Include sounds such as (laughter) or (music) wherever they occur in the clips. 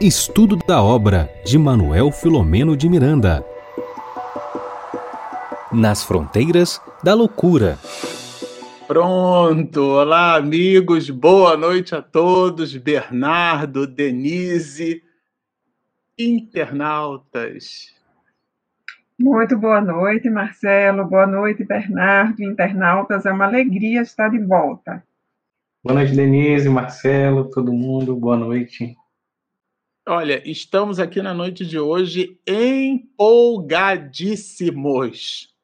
Estudo da obra de Manuel Filomeno de Miranda. Nas fronteiras da loucura. Pronto! Olá, amigos, boa noite a todos. Bernardo, Denise, internautas. Muito boa noite, Marcelo. Boa noite, Bernardo, internautas. É uma alegria estar de volta. Boa noite, Denise, Marcelo, todo mundo. Boa noite. Olha, estamos aqui na noite de hoje empolgadíssimos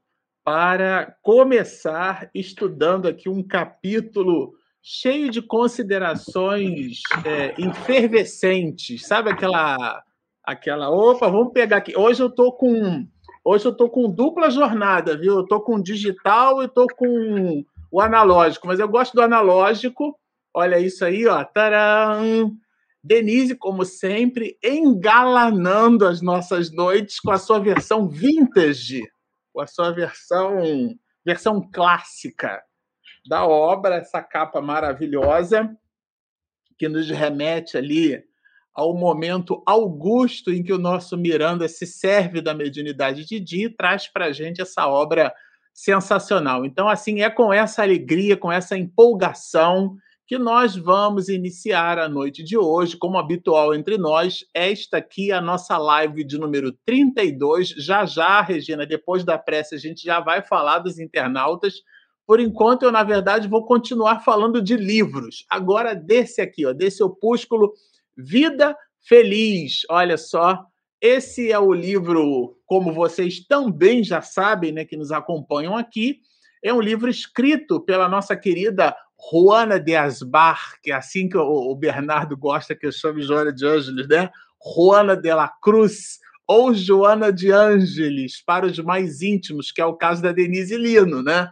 para começar estudando aqui um capítulo cheio de considerações é, efervescentes. Sabe aquela, aquela, opa, vamos pegar aqui. Hoje eu estou com, hoje eu tô com dupla jornada, viu? Eu estou com digital e estou com o analógico, mas eu gosto do analógico. Olha isso aí, ó. Taram! Denise, como sempre, engalanando as nossas noites com a sua versão vintage, com a sua versão versão clássica da obra, essa capa maravilhosa que nos remete ali ao momento augusto em que o nosso Miranda se serve da mediunidade de Di e traz para a gente essa obra sensacional. Então, assim, é com essa alegria, com essa empolgação que nós vamos iniciar a noite de hoje, como habitual entre nós, esta aqui a nossa live de número 32. Já já, Regina, depois da prece, a gente já vai falar dos internautas. Por enquanto, eu, na verdade, vou continuar falando de livros. Agora, desse aqui, ó, desse opúsculo Vida Feliz. Olha só, esse é o livro, como vocês também já sabem, né, que nos acompanham aqui. É um livro escrito pela nossa querida Juana de Asbar, que é assim que o Bernardo gosta que eu chame Joana de Ângeles, né? Juana de la Cruz ou Joana de Ângeles, para os mais íntimos, que é o caso da Denise Lino, né?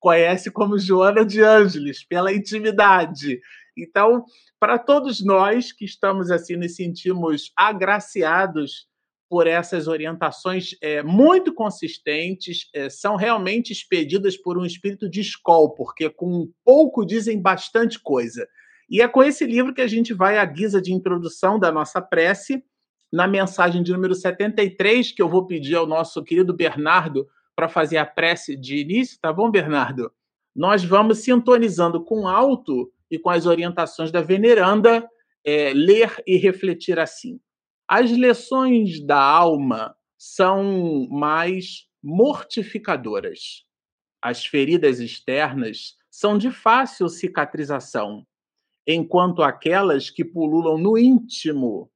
Conhece como Joana de Ângeles, pela intimidade. Então, para todos nós que estamos assim, nos sentimos agraciados por essas orientações é, muito consistentes, é, são realmente expedidas por um espírito de escola, porque com pouco dizem bastante coisa. E é com esse livro que a gente vai à guisa de introdução da nossa prece, na mensagem de número 73, que eu vou pedir ao nosso querido Bernardo para fazer a prece de início, tá bom, Bernardo? Nós vamos sintonizando com alto e com as orientações da veneranda, é, ler e refletir assim. As lições da alma são mais mortificadoras. As feridas externas são de fácil cicatrização, enquanto aquelas que pululam no íntimo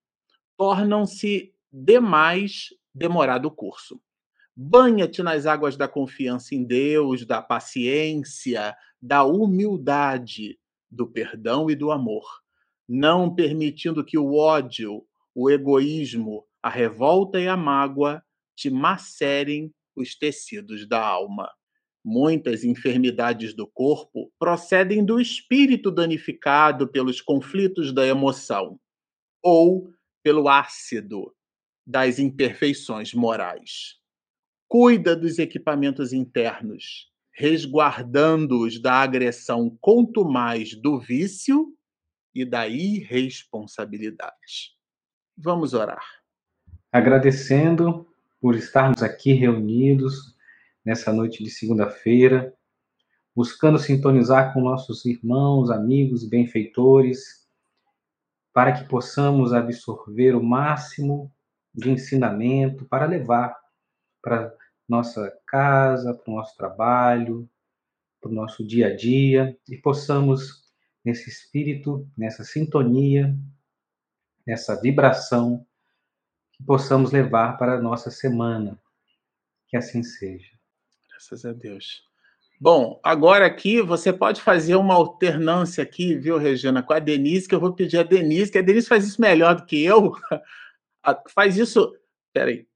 tornam-se demais demorado o curso. Banha-te nas águas da confiança em Deus, da paciência, da humildade, do perdão e do amor, não permitindo que o ódio, o egoísmo, a revolta e a mágoa te macerem os tecidos da alma. Muitas enfermidades do corpo procedem do espírito danificado pelos conflitos da emoção ou pelo ácido das imperfeições morais. Cuida dos equipamentos internos, resguardando-os da agressão contumaz do vício e da irresponsabilidade. Vamos orar. Agradecendo por estarmos aqui reunidos nessa noite de segunda-feira, buscando sintonizar com nossos irmãos, amigos, benfeitores, para que possamos absorver o máximo de ensinamento para levar para nossa casa, para o nosso trabalho, para o nosso dia a dia e possamos, nesse espírito, nessa sintonia, nessa vibração que possamos levar para a nossa semana. Que assim seja. Graças a Deus. Bom, agora aqui você pode fazer uma alternância aqui, viu, Regina, com a Denise, que eu vou pedir a Denise, que a Denise faz isso melhor do que eu. (laughs) faz isso. Peraí.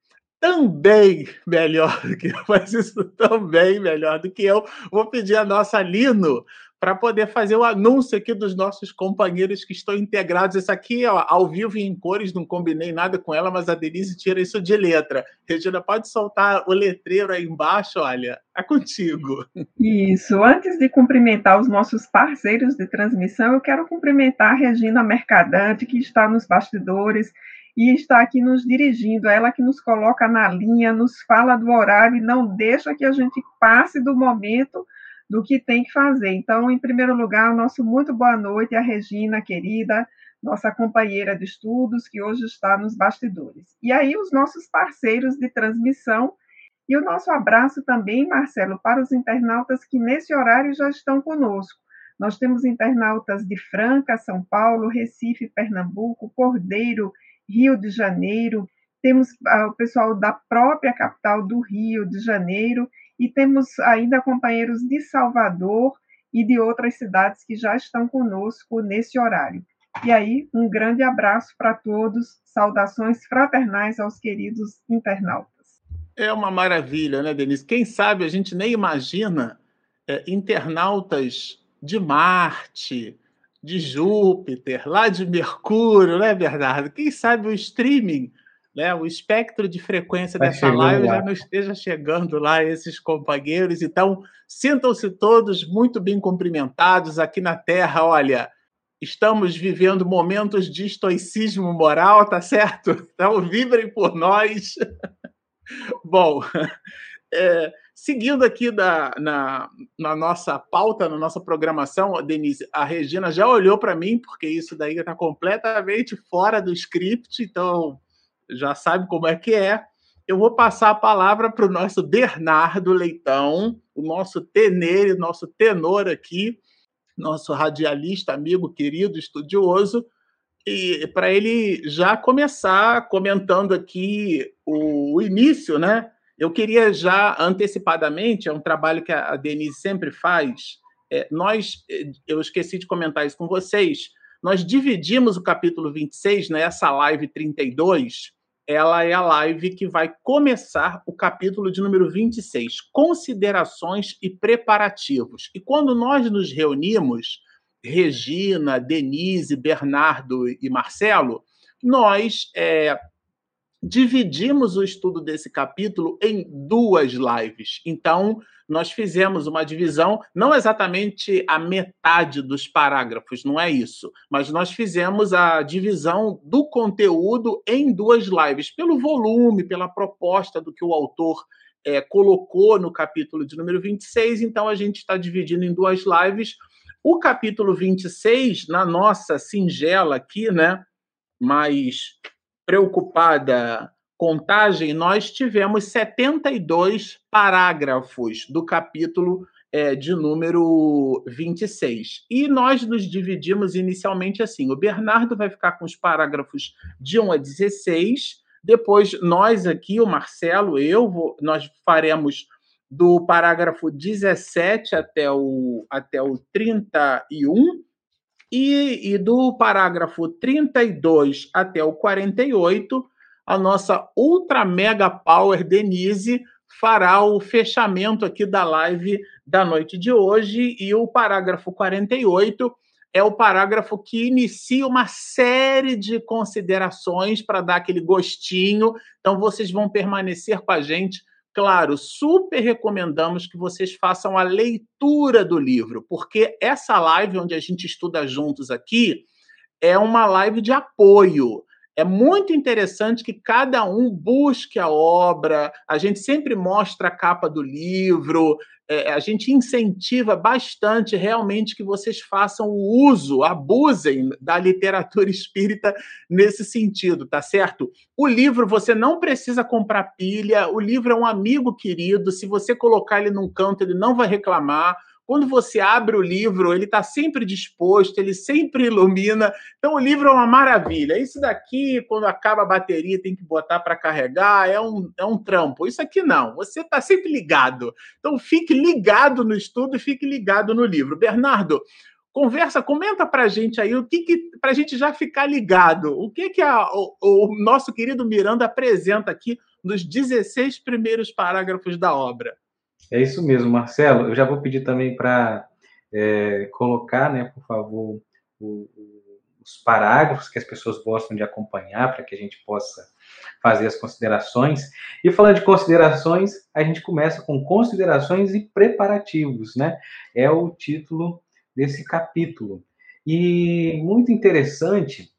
Também melhor do que eu, (laughs) faz isso também melhor do que eu. Vou pedir a nossa Lino para poder fazer o anúncio aqui dos nossos companheiros que estão integrados. Isso aqui, ó, ao vivo e em cores, não combinei nada com ela, mas a Denise tira isso de letra. Regina, pode soltar o letreiro aí embaixo, olha, é contigo. Isso. Antes de cumprimentar os nossos parceiros de transmissão, eu quero cumprimentar a Regina Mercadante, que está nos bastidores e está aqui nos dirigindo, ela que nos coloca na linha, nos fala do horário e não deixa que a gente passe do momento do que tem que fazer. Então, em primeiro lugar, nosso muito boa noite à Regina, querida, nossa companheira de estudos, que hoje está nos bastidores. E aí, os nossos parceiros de transmissão, e o nosso abraço também, Marcelo, para os internautas que nesse horário já estão conosco. Nós temos internautas de Franca, São Paulo, Recife, Pernambuco, Cordeiro, Rio de Janeiro, temos ah, o pessoal da própria capital do Rio de Janeiro e temos ainda companheiros de Salvador e de outras cidades que já estão conosco nesse horário. E aí, um grande abraço para todos, saudações fraternais aos queridos internautas. É uma maravilha, né, Denise? Quem sabe a gente nem imagina é, internautas de Marte, de Júpiter, lá de Mercúrio, né, Bernardo? Quem sabe o streaming, né, o espectro de frequência tá dessa live lá. já não esteja chegando lá esses companheiros. Então, sintam-se todos muito bem cumprimentados aqui na Terra. Olha, estamos vivendo momentos de estoicismo moral, tá certo? Então, vibrem por nós. (laughs) Bom, (laughs) é, Seguindo aqui da, na, na, nossa pauta, na nossa programação, Denise, a Regina já olhou para mim, porque isso daí está completamente fora do script, então já sabe como é que é. Eu vou passar a palavra para o nosso Bernardo Leitão, o nosso tenere, nosso tenor aqui, nosso radialista, amigo, querido, estudioso, e para ele já começar comentando aqui o, o início, né? Eu queria já antecipadamente, é um trabalho que a Denise sempre faz. É, nós, é, eu esqueci de comentar isso com vocês, nós dividimos o capítulo 26 nessa né, live 32. Ela é a live que vai começar o capítulo de número 26, considerações e preparativos. E quando nós nos reunimos, Regina, Denise, Bernardo e Marcelo, nós é, dividimos o estudo desse capítulo em duas lives. Então, nós fizemos uma divisão, não exatamente a metade dos parágrafos, não é isso, mas nós fizemos a divisão do conteúdo em duas lives, pelo volume, pela proposta do que o autor é, colocou no capítulo de número 26, então a gente está dividindo em duas lives. O capítulo 26, na nossa singela aqui, né, mais preocupada contagem, nós tivemos 72 parágrafos do capítulo é, de número 26. E nós nos dividimos inicialmente assim: o Bernardo vai ficar com os parágrafos de 1 a 16, depois nós aqui, o Marcelo, eu, vou, nós faremos do parágrafo 17 até o, até o 31, e, e do parágrafo 32 até o 48, a nossa Ultra Mega Power Denise fará o fechamento aqui da live da noite de hoje. E o parágrafo 48 é o parágrafo que inicia uma série de considerações para dar aquele gostinho. Então, vocês vão permanecer com a gente Claro, super recomendamos que vocês façam a leitura do livro, porque essa live onde a gente estuda juntos aqui é uma live de apoio. É muito interessante que cada um busque a obra, a gente sempre mostra a capa do livro, é, a gente incentiva bastante realmente que vocês façam o uso, abusem da literatura espírita nesse sentido, tá certo? O livro você não precisa comprar pilha, o livro é um amigo querido, se você colocar ele num canto, ele não vai reclamar. Quando você abre o livro, ele está sempre disposto, ele sempre ilumina. Então, o livro é uma maravilha. Isso daqui, quando acaba a bateria, tem que botar para carregar, é um, é um trampo. Isso aqui não, você está sempre ligado. Então, fique ligado no estudo e fique ligado no livro. Bernardo, conversa, comenta para a gente aí o que, que para a gente já ficar ligado, o que que a, o, o, nosso querido Miranda apresenta aqui nos 16 primeiros parágrafos da obra. É isso mesmo, Marcelo. Eu já vou pedir também para é, colocar, né, por favor, o, o, os parágrafos que as pessoas gostam de acompanhar para que a gente possa fazer as considerações. E falando de considerações, a gente começa com considerações e preparativos, né? É o título desse capítulo. E muito interessante,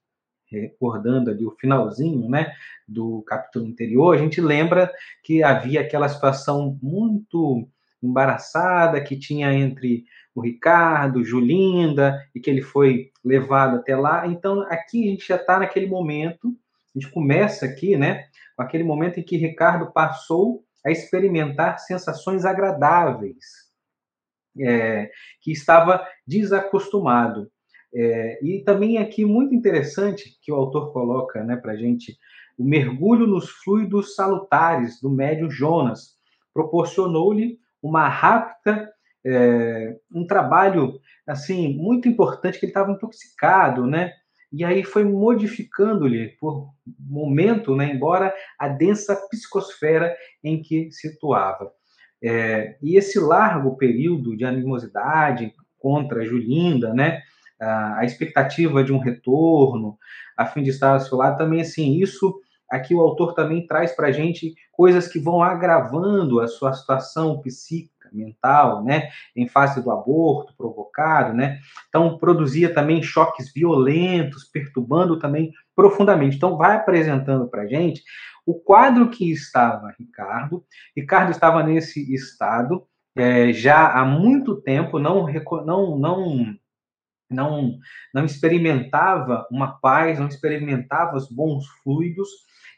recordando ali o finalzinho, né, do capítulo anterior, a gente lembra que havia aquela situação muito embaraçada que tinha entre o Ricardo, Julinda, e que ele foi levado até lá. Então, aqui a gente já está naquele momento, a gente começa aqui, né, com aquele momento em que Ricardo passou a experimentar sensações agradáveis, é, que estava desacostumado. É, e também aqui muito interessante que o autor coloca né, para a gente o mergulho nos fluidos salutares do médium Jonas proporcionou-lhe uma rápida é, um trabalho assim muito importante que ele estava intoxicado, né? E aí foi modificando-lhe por momento, né? Embora a densa psicosfera em que situava. É, e esse largo período de animosidade contra Julinda, né? A, expectativa de um retorno, a fim de estar ao seu lado, também assim isso aqui o autor também traz para a gente coisas que vão agravando a sua situação psíquica mental, né, em face do aborto provocado, né, então produzia também choques violentos, perturbando também profundamente. Então vai apresentando para a gente o quadro que estava Ricardo. Ricardo estava nesse estado é, já há muito tempo, não não não não não experimentava uma paz, não experimentava os bons fluidos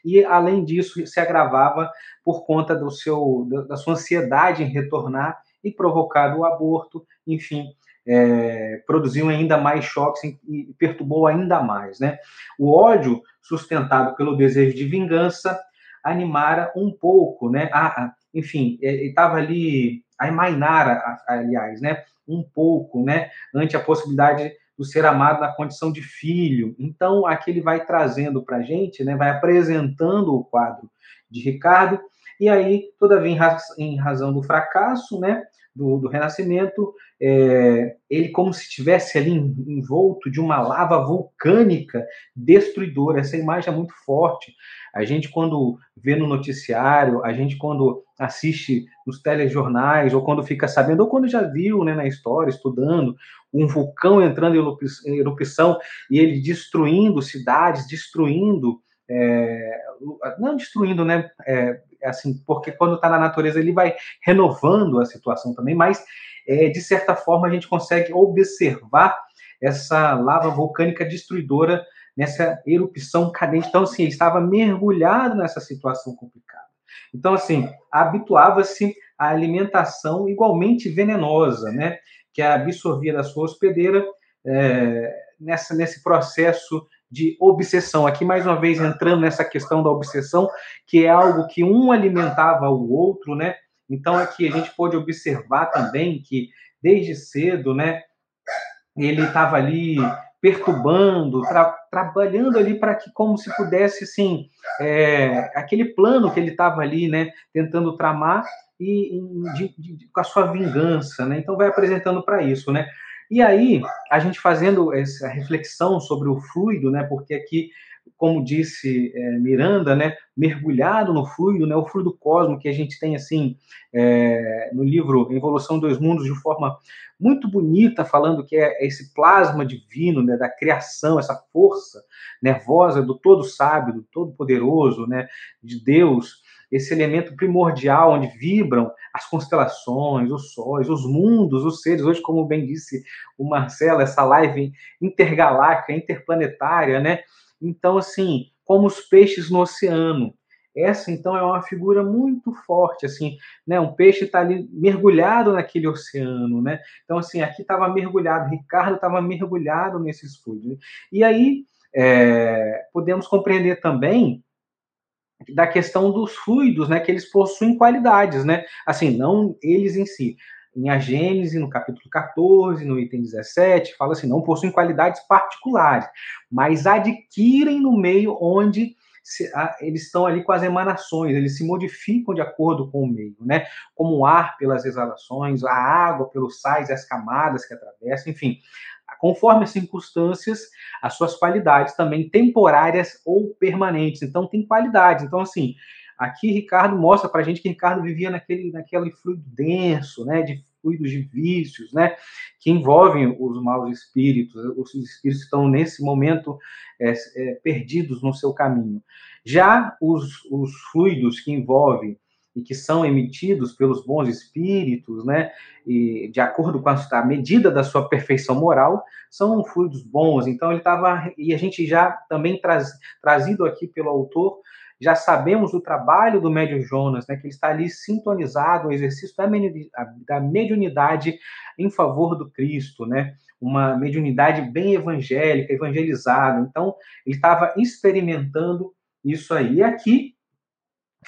e além disso se agravava por conta do seu da sua ansiedade em retornar e provocado o aborto, enfim, é, produziu ainda mais choques e perturbou ainda mais, né? O ódio sustentado pelo desejo de vingança animara um pouco, né? Ah, enfim, estava ali a Mainara, aliás, né? Um pouco, né? Ante a possibilidade do ser amado na condição de filho. Então, aqui ele vai trazendo para a gente, né, vai apresentando o quadro de Ricardo, e aí, todavia, em razão do fracasso, né, do, do Renascimento, é, ele como se estivesse ali envolto de uma lava vulcânica destruidora. Essa imagem é muito forte. A gente, quando vê no noticiário, a gente, quando assiste nos telejornais, ou quando fica sabendo, ou quando já viu né, na história, estudando, um vulcão entrando em erupção e ele destruindo cidades, destruindo. É, não destruindo, né? É, assim, porque quando está na natureza ele vai renovando a situação também, mas é, de certa forma a gente consegue observar essa lava vulcânica destruidora nessa erupção cadente. Então, assim, estava mergulhado nessa situação complicada. Então, assim, habituava-se à alimentação igualmente venenosa, né? que a absorvia da sua hospedeira é, nessa, nesse processo de obsessão. Aqui, mais uma vez, entrando nessa questão da obsessão, que é algo que um alimentava o outro, né? Então, aqui a gente pode observar também que, desde cedo, né, ele estava ali perturbando, tra trabalhando ali para que, como se pudesse, assim, é, aquele plano que ele estava ali, né, tentando tramar, e, de, de, com a sua vingança, né? Então vai apresentando para isso, né? E aí a gente fazendo essa reflexão sobre o fluido, né? Porque aqui, como disse é, Miranda, né? Mergulhado no fluido, né? O fluido cosmo que a gente tem assim é, no livro Evolução dos Mundos de forma muito bonita, falando que é esse plasma divino, né? Da criação, essa força nervosa do todo sábio, do todo poderoso, né? De Deus esse elemento primordial onde vibram as constelações, os sóis, os mundos, os seres. Hoje, como bem disse o Marcelo, essa live intergaláctica, interplanetária, né? Então, assim, como os peixes no oceano. Essa, então, é uma figura muito forte, assim, né? Um peixe está ali mergulhado naquele oceano, né? Então, assim, aqui estava mergulhado, Ricardo estava mergulhado nesses fluidos. E aí, é, podemos compreender também da questão dos fluidos, né, que eles possuem qualidades, né? Assim, não eles em si. Em A Gênese, no capítulo 14, no item 17, fala assim, não possuem qualidades particulares, mas adquirem no meio onde se, a, eles estão ali com as emanações, eles se modificam de acordo com o meio, né? Como o ar pelas exalações, a água pelos sais e as camadas que atravessam, enfim. Conforme as circunstâncias, as suas qualidades também temporárias ou permanentes. Então, tem qualidades. Então, assim, aqui Ricardo mostra para a gente que Ricardo vivia naquele, naquele fluido denso, né? De fluidos de vícios, né, que envolvem os maus espíritos. Os espíritos estão nesse momento é, é, perdidos no seu caminho. Já os, os fluidos que envolvem e que são emitidos pelos bons espíritos, né, e de acordo com a, a medida da sua perfeição moral, são fluidos bons. Então ele estava e a gente já também traz, trazido aqui pelo autor já sabemos do trabalho do médio Jonas, né, que ele está ali sintonizado, o exercício da mediunidade em favor do Cristo, né, uma mediunidade bem evangélica, evangelizada. Então, ele estava experimentando isso aí. E aqui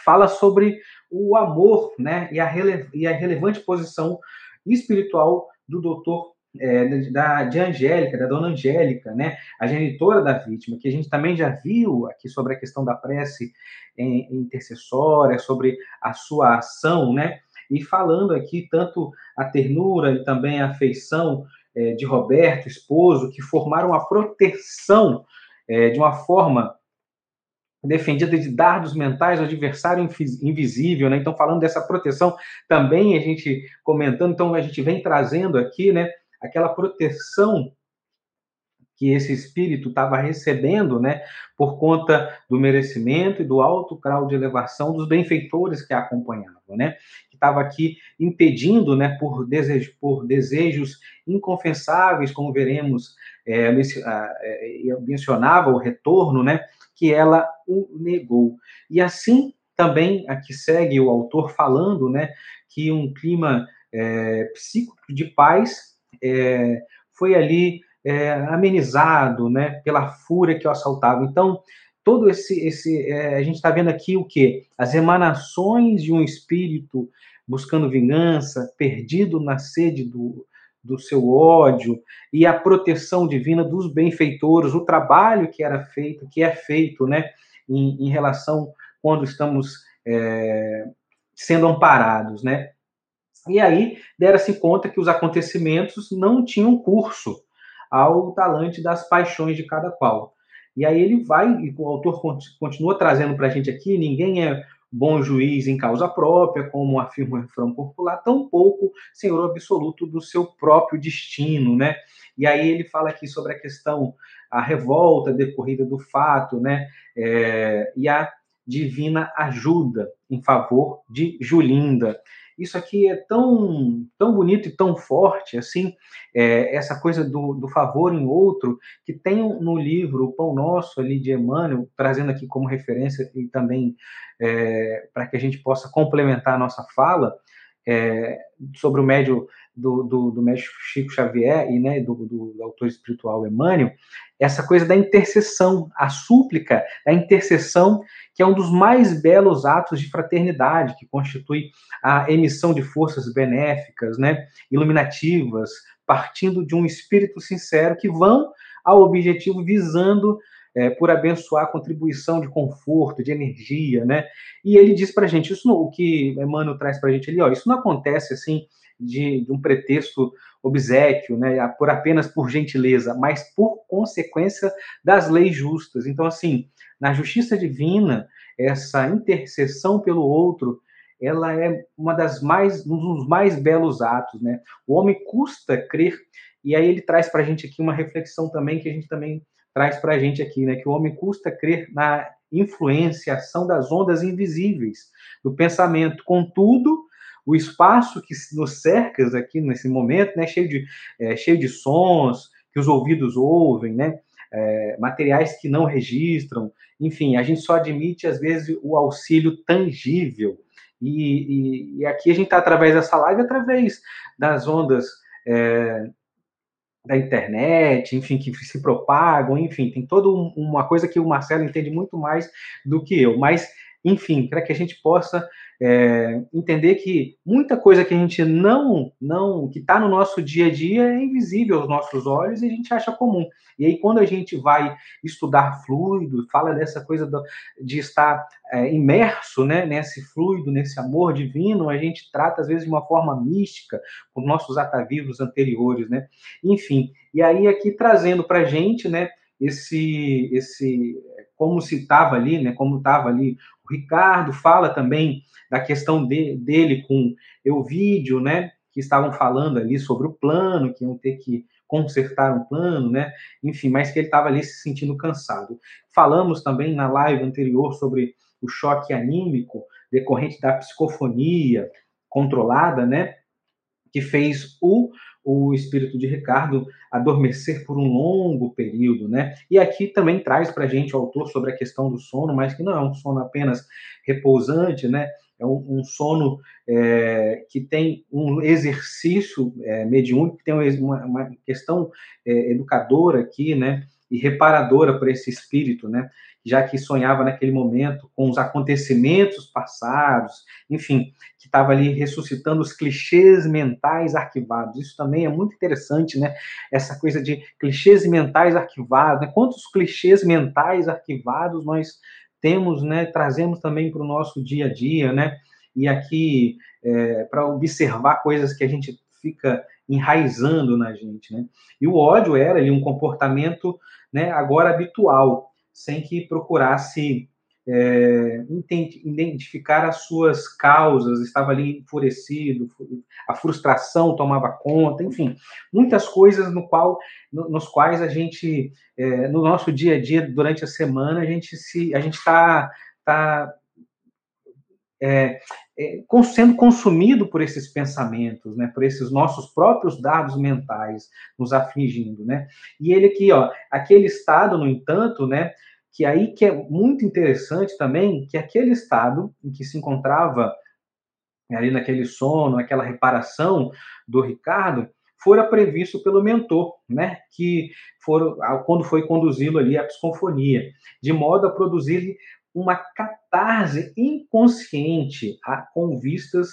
fala sobre o amor né, e, a e a relevante posição espiritual do doutor é, da, de Angélica, da dona Angélica, né, a genitora da vítima, que a gente também já viu aqui sobre a questão da prece em, intercessória, sobre a sua ação, né, e falando aqui tanto a ternura e também a afeição é, de Roberto, esposo, que formaram a proteção é, de uma forma defendida de dardos mentais ao adversário invisível, né? Então, falando dessa proteção, também a gente comentando, então a gente vem trazendo aqui, né? aquela proteção que esse espírito estava recebendo, né, por conta do merecimento e do alto grau de elevação dos benfeitores que a acompanhavam, né, que estava aqui impedindo, né, por, desejo, por desejos inconfessáveis, como veremos, é, mencionava o retorno, né, que ela o negou. E assim também aqui segue o autor falando, né, que um clima é, psíquico de paz é, foi ali é, amenizado né, pela fúria que o assaltava. Então, todo esse, esse é, a gente está vendo aqui o que? As emanações de um espírito buscando vingança, perdido na sede do, do seu ódio, e a proteção divina dos benfeitores, o trabalho que era feito, que é feito, né, em, em relação quando estamos é, sendo amparados, né? E aí deram-se conta que os acontecimentos não tinham curso ao talante das paixões de cada qual. E aí ele vai, e o autor continua trazendo para a gente aqui: ninguém é bom juiz em causa própria, como afirma o refrão popular, tampouco senhor absoluto do seu próprio destino, né? E aí ele fala aqui sobre a questão, a revolta decorrida do fato, né? É, e a divina ajuda em favor de Julinda isso aqui é tão, tão bonito e tão forte, assim, é, essa coisa do, do favor em outro, que tem no livro O Pão Nosso, ali de Emmanuel, trazendo aqui como referência e também é, para que a gente possa complementar a nossa fala, é, sobre o médio do, do, do médico Chico Xavier e né, do, do, do, autor espiritual Emmanuel, essa coisa da intercessão, a súplica da intercessão, que é um dos mais belos atos de fraternidade, que constitui a emissão de forças benéficas, né, iluminativas, partindo de um espírito sincero que vão ao objetivo visando é, por abençoar a contribuição de conforto, de energia, né? E ele diz para a gente, isso o que Emmanuel traz para a gente ali, ó, isso não acontece assim de, de, um pretexto obsequio, né, por apenas por gentileza, mas por consequência das leis justas. Então, assim, na justiça divina, essa intercessão pelo outro, ela é uma das mais, um dos mais belos atos, né? O homem custa crer, e aí ele traz para a gente aqui uma reflexão também que a gente também traz para a gente aqui, né, que o homem custa crer na influência, ação das ondas invisíveis do pensamento. Contudo, o espaço que nos cerca aqui nesse momento, né, cheio de, é, cheio de sons que os ouvidos ouvem, né, é, materiais que não registram, enfim, a gente só admite às vezes o auxílio tangível. E, e, e aqui a gente está através dessa live, através das ondas é, da internet, enfim, que se propagam, enfim, tem toda uma coisa que o Marcelo entende muito mais do que eu. Mas, enfim, para que a gente possa é, entender que muita coisa que a gente não, não que está no nosso dia a dia é invisível aos nossos olhos e a gente acha comum. E aí, quando a gente vai estudar fluido, fala dessa coisa do, de estar é, imerso né, nesse fluido, nesse amor divino, a gente trata, às vezes, de uma forma mística, com nossos atavivos anteriores. Né? Enfim, e aí, aqui trazendo para a gente né, esse, esse como se estava ali, né, como estava ali o Ricardo fala também da questão de, dele com Euvídio, né? Que estavam falando ali sobre o plano, que iam ter que consertar um plano, né? Enfim, mas que ele estava ali se sentindo cansado. Falamos também na live anterior sobre o choque anímico decorrente da psicofonia controlada, né? Que fez o o espírito de Ricardo adormecer por um longo período, né? E aqui também traz para a gente o autor sobre a questão do sono, mas que não é um sono apenas repousante, né? É um, um sono é, que tem um exercício é, mediúnico, que tem uma, uma questão é, educadora aqui, né? E reparadora para esse espírito, né? já que sonhava naquele momento com os acontecimentos passados, enfim, que estava ali ressuscitando os clichês mentais arquivados. Isso também é muito interessante, né? Essa coisa de clichês mentais arquivados, né? Quantos clichês mentais arquivados nós temos, né? Trazemos também para o nosso dia a dia, né? E aqui é, para observar coisas que a gente fica enraizando na gente, né? E o ódio era ali um comportamento, né? Agora habitual sem que procurasse é, identificar as suas causas, estava ali enfurecido, a frustração tomava conta, enfim, muitas coisas no qual, no, nos quais a gente, é, no nosso dia a dia, durante a semana, a gente se, a gente está tá, é, é, sendo consumido por esses pensamentos, né, por esses nossos próprios dados mentais nos afligindo, né? E ele aqui, ó, aquele estado, no entanto, né, que aí que é muito interessante também, que aquele estado em que se encontrava ali naquele sono, aquela reparação do Ricardo, fora previsto pelo mentor, né, que for, quando foi conduzi-lo ali à psicofonia, de modo a produzir uma catarse inconsciente a, com vistas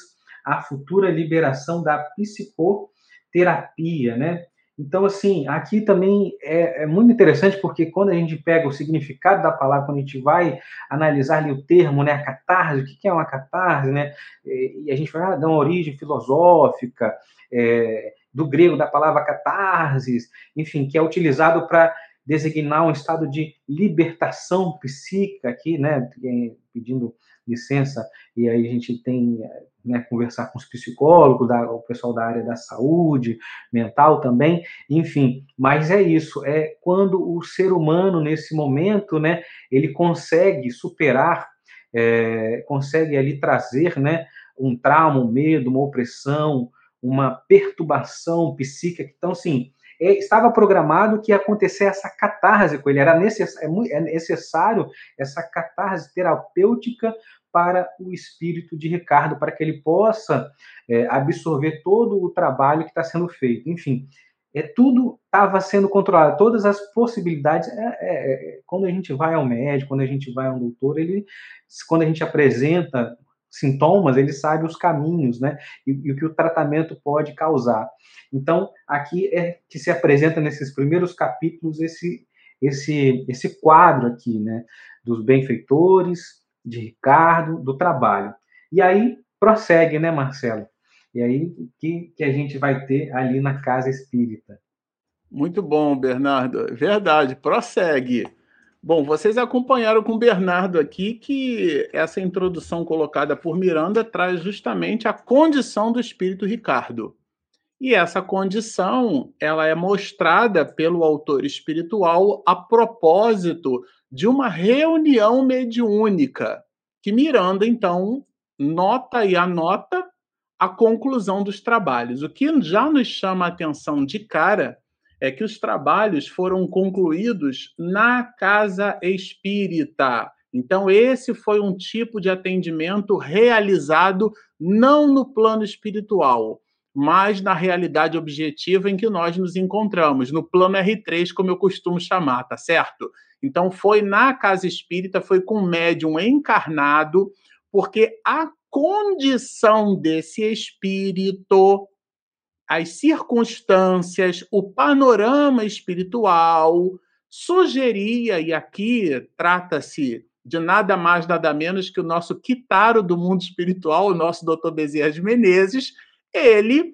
à futura liberação da psicoterapia, né? Então, assim, aqui também é, é, muito interessante porque quando a gente pega o significado da palavra, quando a gente vai analisar ali o termo, né, a catarse, o que é uma catarse, né? E a gente vai ah, dar uma origem filosófica, é, do grego da palavra catarsis, enfim, que é utilizado para designar um estado de libertação psíquica aqui, né, pedindo licença, e aí a gente tem né, conversar com os psicólogos, da, o pessoal da área da saúde mental também, enfim, mas é isso, é quando o ser humano, nesse momento, né, ele consegue superar, é, consegue ali trazer, né, um trauma, um medo, uma opressão, uma perturbação psíquica, então, é, estava programado que ia acontecer essa catarse com ele, era é, é necessário essa catarse terapêutica para o espírito de Ricardo, para que ele possa é, absorver todo o trabalho que está sendo feito. Enfim, é, tudo estava sendo controlado, todas as possibilidades. É, é, é, quando a gente vai ao médico, quando a gente vai ao doutor, ele, quando a gente apresenta sintomas, ele sabe os caminhos, né? E, e, o que o tratamento pode causar. Então, aqui é que se apresenta nesses primeiros capítulos esse esse esse quadro aqui, né? Dos benfeitores, de Ricardo, do trabalho. E aí prossegue, né, Marcelo? E aí que que a gente vai ter ali na casa espírita. Muito bom, Bernardo. Verdade, prossegue. Bom, vocês acompanharam com o Bernardo aqui que essa introdução colocada por Miranda traz justamente a condição do espírito Ricardo. E essa condição, ela é mostrada pelo autor espiritual a propósito de uma reunião mediúnica, que Miranda então nota e anota a conclusão dos trabalhos. O que já nos chama a atenção de cara é que os trabalhos foram concluídos na casa espírita. Então, esse foi um tipo de atendimento realizado não no plano espiritual, mas na realidade objetiva em que nós nos encontramos, no plano R3, como eu costumo chamar, tá certo? Então, foi na casa espírita, foi com médium encarnado, porque a condição desse espírito, as circunstâncias, o panorama espiritual sugeria, e aqui trata-se de nada mais, nada menos que o nosso Kitaro do mundo espiritual, o nosso Dr. Bezerra de Menezes, ele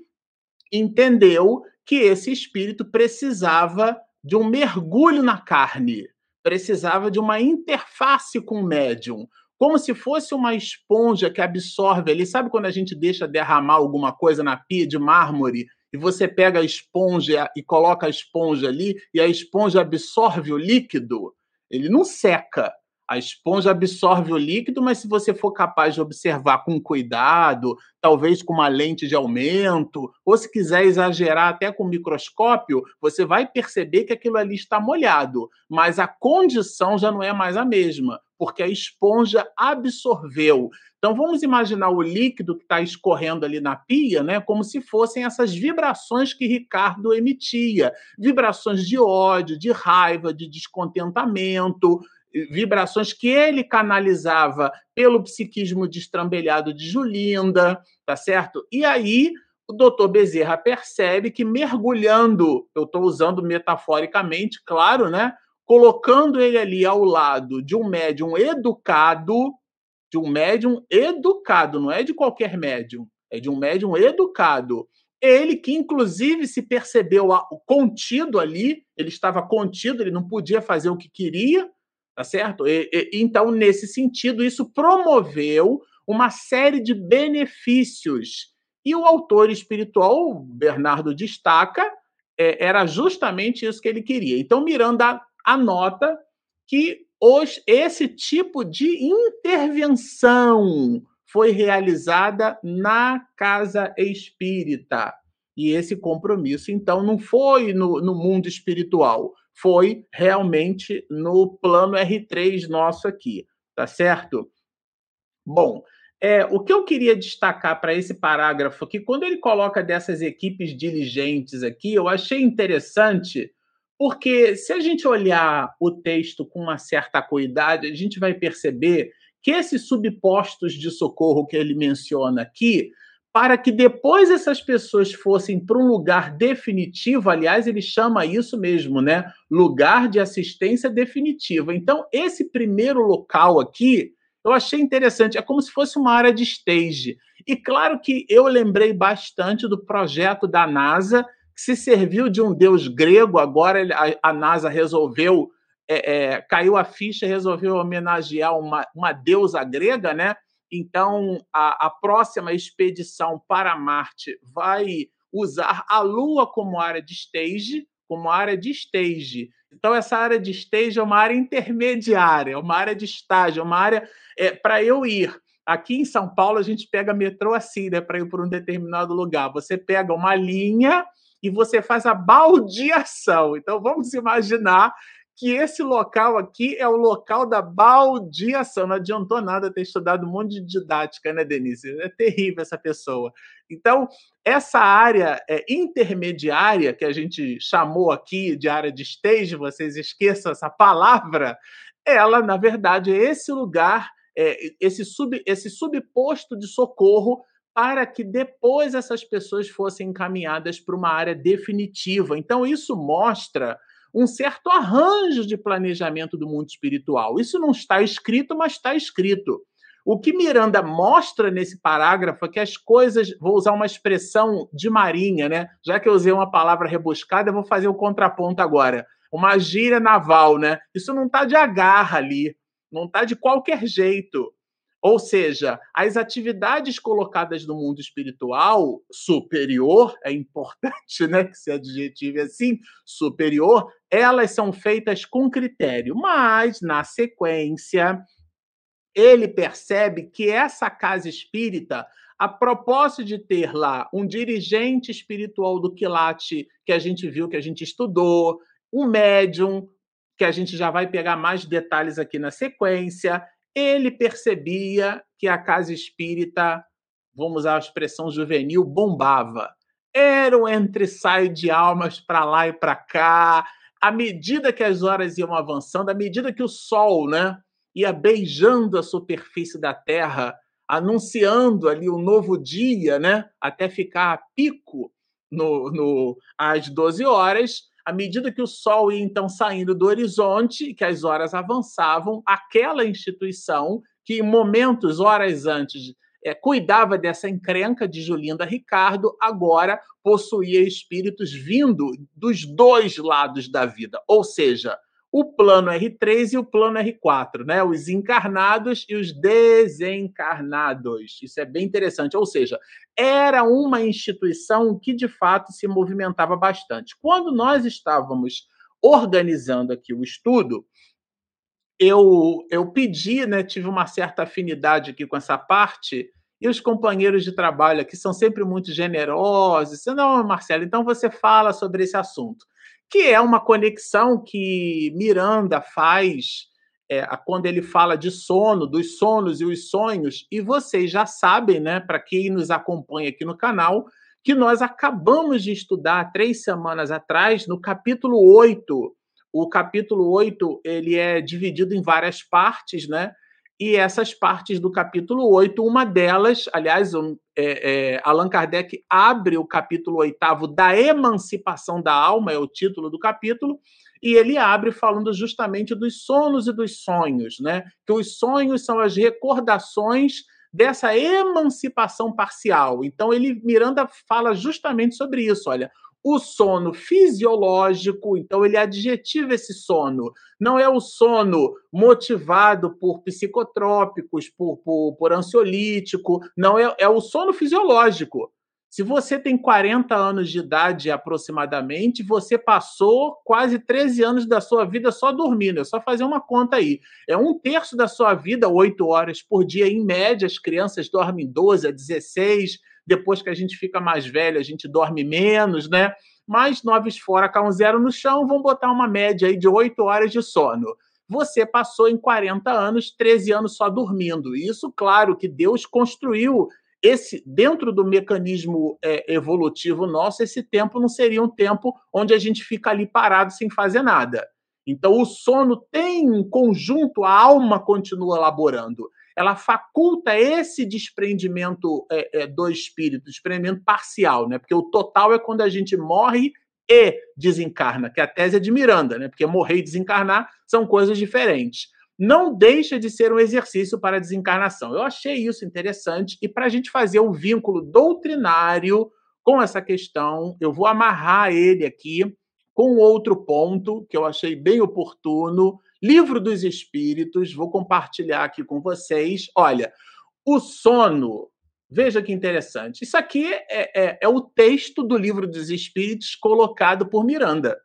entendeu que esse espírito precisava de um mergulho na carne, precisava de uma interface com o médium, como se fosse uma esponja que absorve ali. Sabe quando a gente deixa derramar alguma coisa na pia de mármore e você pega a esponja e coloca a esponja ali e a esponja absorve o líquido? Ele não seca, a esponja absorve o líquido, mas se você for capaz de observar com cuidado, talvez com uma lente de aumento, ou se quiser exagerar até com microscópio, você vai perceber que aquilo ali está molhado, mas a condição já não é mais a mesma, porque a esponja absorveu. Então vamos imaginar o líquido que está escorrendo ali na pia, né, como se fossem essas vibrações que Ricardo emitia, vibrações de ódio, de raiva, de descontentamento, vibrações que ele canalizava pelo psiquismo destrambelhado de Julinda, tá certo? E aí o doutor Bezerra percebe que mergulhando, eu estou usando metaforicamente, claro, né? Colocando ele ali ao lado de um médium educado, de um médium educado, não é de qualquer médium, é de um médium educado. Ele que, inclusive, se percebeu contido ali, ele estava contido, ele não podia fazer o que queria, tá certo? E, e, então, nesse sentido, isso promoveu uma série de benefícios. E o autor espiritual, Bernardo destaca, é, era justamente isso que ele queria. Então, Miranda anota que hoje esse tipo de intervenção foi realizada na casa espírita. E esse compromisso, então, não foi no, no mundo espiritual, foi realmente no plano R3 nosso aqui, tá certo? Bom, é, o que eu queria destacar para esse parágrafo aqui, quando ele coloca dessas equipes diligentes aqui, eu achei interessante, porque se a gente olhar o texto com uma certa acuidade, a gente vai perceber que esses subpostos de socorro que ele menciona aqui para que depois essas pessoas fossem para um lugar definitivo, aliás, ele chama isso mesmo, né? Lugar de assistência definitiva. Então, esse primeiro local aqui, eu achei interessante, é como se fosse uma área de stage. E claro que eu lembrei bastante do projeto da NASA, se serviu de um deus grego, agora a, NASA resolveu, é, é, caiu a ficha, resolveu homenagear uma, uma deusa grega, né? Então, a, a próxima expedição para Marte vai usar a Lua como área de stage, como área de stage. Então, essa área de stage é uma área intermediária, é uma área de estágio, é uma área é, para eu ir. Aqui em São Paulo, a gente pega metrô assim, né, para ir para um determinado lugar. Você pega uma linha e você faz a baldeação. Então, vamos imaginar que esse local aqui é o local da baldeação. Não adiantou nada ter estudado um monte de didática, né, Denise? É terrível essa pessoa. Então, essa área é, intermediária, que a gente chamou aqui de área de stage, vocês esqueçam essa palavra, ela, na verdade, é esse lugar, é, esse, sub, esse subposto de socorro para que depois essas pessoas fossem encaminhadas para uma área definitiva. Então, isso mostra um certo arranjo de planejamento do mundo espiritual. Isso não está escrito, mas está escrito. O que Miranda mostra nesse parágrafo é que as coisas, vou usar uma expressão de marinha, né? Já que eu usei uma palavra rebuscada, eu vou fazer o contraponto agora. Uma gíria naval, né? Isso não está de agarra ali, não está de qualquer jeito. Ou seja, as atividades colocadas no mundo espiritual superior, é importante (laughs) né, que esse adjetivo é assim, superior, elas são feitas com critério, mas, na sequência, ele percebe que essa casa espírita, a propósito de ter lá um dirigente espiritual do quilate, que a gente viu, que a gente estudou, um médium, que a gente já vai pegar mais detalhes aqui na sequência, ele percebia que a casa espírita, vamos usar a expressão juvenil, bombava. Era um entre-saio de almas para lá e para cá, à medida que as horas iam avançando, à medida que o sol, né, ia beijando a superfície da Terra, anunciando ali um novo dia, né, até ficar a pico no, no, às 12 horas, à medida que o sol ia então saindo do horizonte, que as horas avançavam, aquela instituição que momentos, horas antes, é, cuidava dessa encrenca de Julinda Ricardo, agora possuía espíritos vindo dos dois lados da vida, ou seja, o plano R3 e o plano R4, né? Os encarnados e os desencarnados. Isso é bem interessante. Ou seja, era uma instituição que de fato se movimentava bastante. Quando nós estávamos organizando aqui o estudo, eu, eu pedi, né, tive uma certa afinidade aqui com essa parte, e os companheiros de trabalho aqui são sempre muito generosos. Não, Marcelo, então você fala sobre esse assunto que é uma conexão que Miranda faz é, quando ele fala de sono, dos sonos e os sonhos, e vocês já sabem, né, para quem nos acompanha aqui no canal, que nós acabamos de estudar três semanas atrás, no capítulo 8. O capítulo 8 ele é dividido em várias partes, né? E essas partes do capítulo 8, uma delas, aliás, um, é, é, Allan Kardec abre o capítulo 8 da emancipação da alma, é o título do capítulo, e ele abre falando justamente dos sonos e dos sonhos, né? Que os sonhos são as recordações dessa emancipação parcial. Então ele Miranda fala justamente sobre isso, olha, o sono fisiológico, então ele adjetiva esse sono. Não é o sono motivado por psicotrópicos, por, por, por ansiolítico, não é, é o sono fisiológico. Se você tem 40 anos de idade aproximadamente, você passou quase 13 anos da sua vida só dormindo. É só fazer uma conta aí. É um terço da sua vida, 8 horas por dia, em média. As crianças dormem 12 a 16, depois que a gente fica mais velho, a gente dorme menos, né? Mas noves fora, cá um zero no chão, vão botar uma média aí de 8 horas de sono. Você passou em 40 anos, 13 anos só dormindo. Isso, claro, que Deus construiu esse dentro do mecanismo é, evolutivo nosso, esse tempo não seria um tempo onde a gente fica ali parado sem fazer nada. Então, o sono tem um conjunto, a alma continua elaborando ela faculta esse desprendimento é, é, do espírito, desprendimento parcial, né? Porque o total é quando a gente morre e desencarna, que a tese é de Miranda, né? Porque morrer e desencarnar são coisas diferentes. Não deixa de ser um exercício para a desencarnação. Eu achei isso interessante e para a gente fazer um vínculo doutrinário com essa questão, eu vou amarrar ele aqui com outro ponto que eu achei bem oportuno Livro dos Espíritos, vou compartilhar aqui com vocês. Olha, o sono. Veja que interessante. Isso aqui é, é, é o texto do Livro dos Espíritos colocado por Miranda.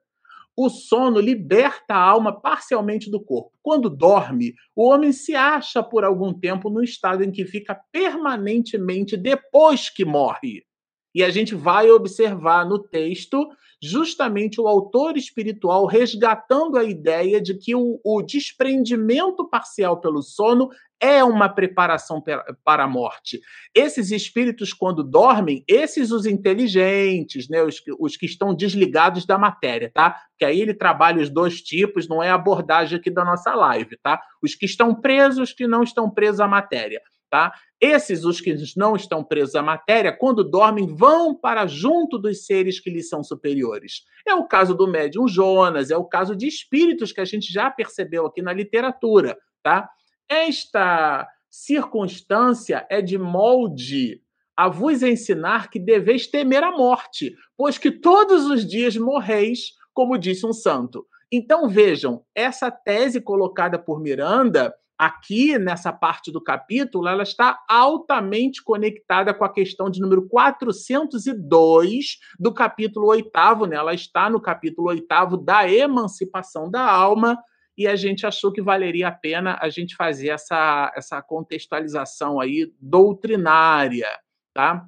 O sono liberta a alma parcialmente do corpo. Quando dorme, o homem se acha por algum tempo no estado em que fica permanentemente depois que morre. E a gente vai observar no texto justamente o autor espiritual resgatando a ideia de que o, o desprendimento parcial pelo sono é uma preparação para a morte. Esses espíritos, quando dormem, esses os inteligentes, né, os, os que estão desligados da matéria, tá? Que aí ele trabalha os dois tipos, não é a abordagem aqui da nossa live, tá? Os que estão presos, os que não estão presos à matéria. Tá? Esses, os que não estão presos à matéria, quando dormem, vão para junto dos seres que lhes são superiores. É o caso do médium Jonas, é o caso de espíritos que a gente já percebeu aqui na literatura. Tá? Esta circunstância é de molde a vos ensinar que deveis temer a morte, pois que todos os dias morreis, como disse um santo. Então vejam, essa tese colocada por Miranda aqui nessa parte do capítulo, ela está altamente conectada com a questão de número 402 do capítulo 8, né? Ela está no capítulo 8 da emancipação da alma, e a gente achou que valeria a pena a gente fazer essa, essa contextualização aí doutrinária, tá?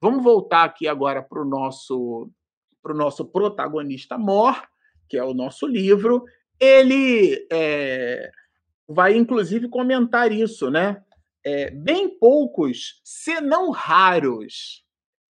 Vamos voltar aqui agora para o nosso, pro nosso protagonista Mor, que é o nosso livro. Ele é, vai inclusive comentar isso, né? É, bem poucos, se não raros.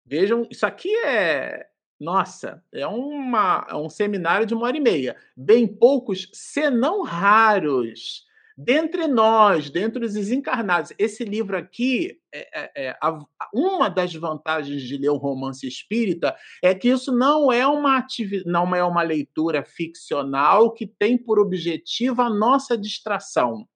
Vejam, isso aqui é, nossa, é uma, é um seminário de uma hora e meia. Bem poucos, senão raros, dentre nós, dentre os desencarnados. Esse livro aqui, é, é, é, a, uma das vantagens de ler um romance espírita é que isso não é uma não é uma leitura ficcional que tem por objetivo a nossa distração.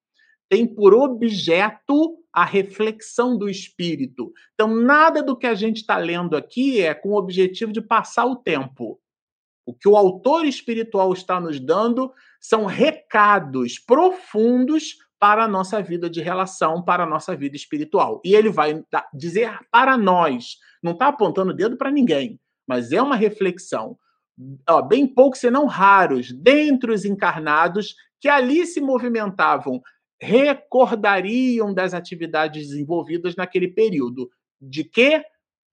Tem por objeto a reflexão do espírito. Então, nada do que a gente está lendo aqui é com o objetivo de passar o tempo. O que o autor espiritual está nos dando são recados profundos para a nossa vida de relação, para a nossa vida espiritual. E ele vai dizer para nós, não está apontando o dedo para ninguém, mas é uma reflexão. Bem poucos, senão raros, dentre os encarnados que ali se movimentavam recordariam das atividades desenvolvidas naquele período. De quê?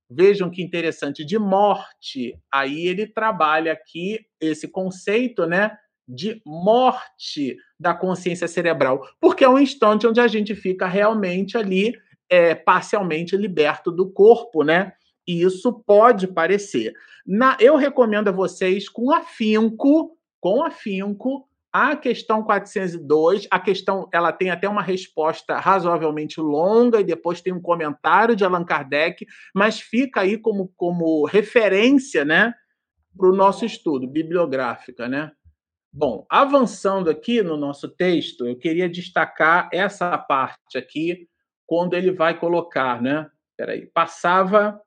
Vejam que interessante, de morte. Aí ele trabalha aqui esse conceito, né, de morte da consciência cerebral, porque é um instante onde a gente fica realmente ali é, parcialmente liberto do corpo, né? E isso pode parecer. Na, eu recomendo a vocês com afinco, com afinco, a questão 402, a questão, ela tem até uma resposta razoavelmente longa e depois tem um comentário de Allan Kardec, mas fica aí como, como referência, né, para o nosso estudo bibliográfica, né? Bom, avançando aqui no nosso texto, eu queria destacar essa parte aqui, quando ele vai colocar, né? Peraí, passava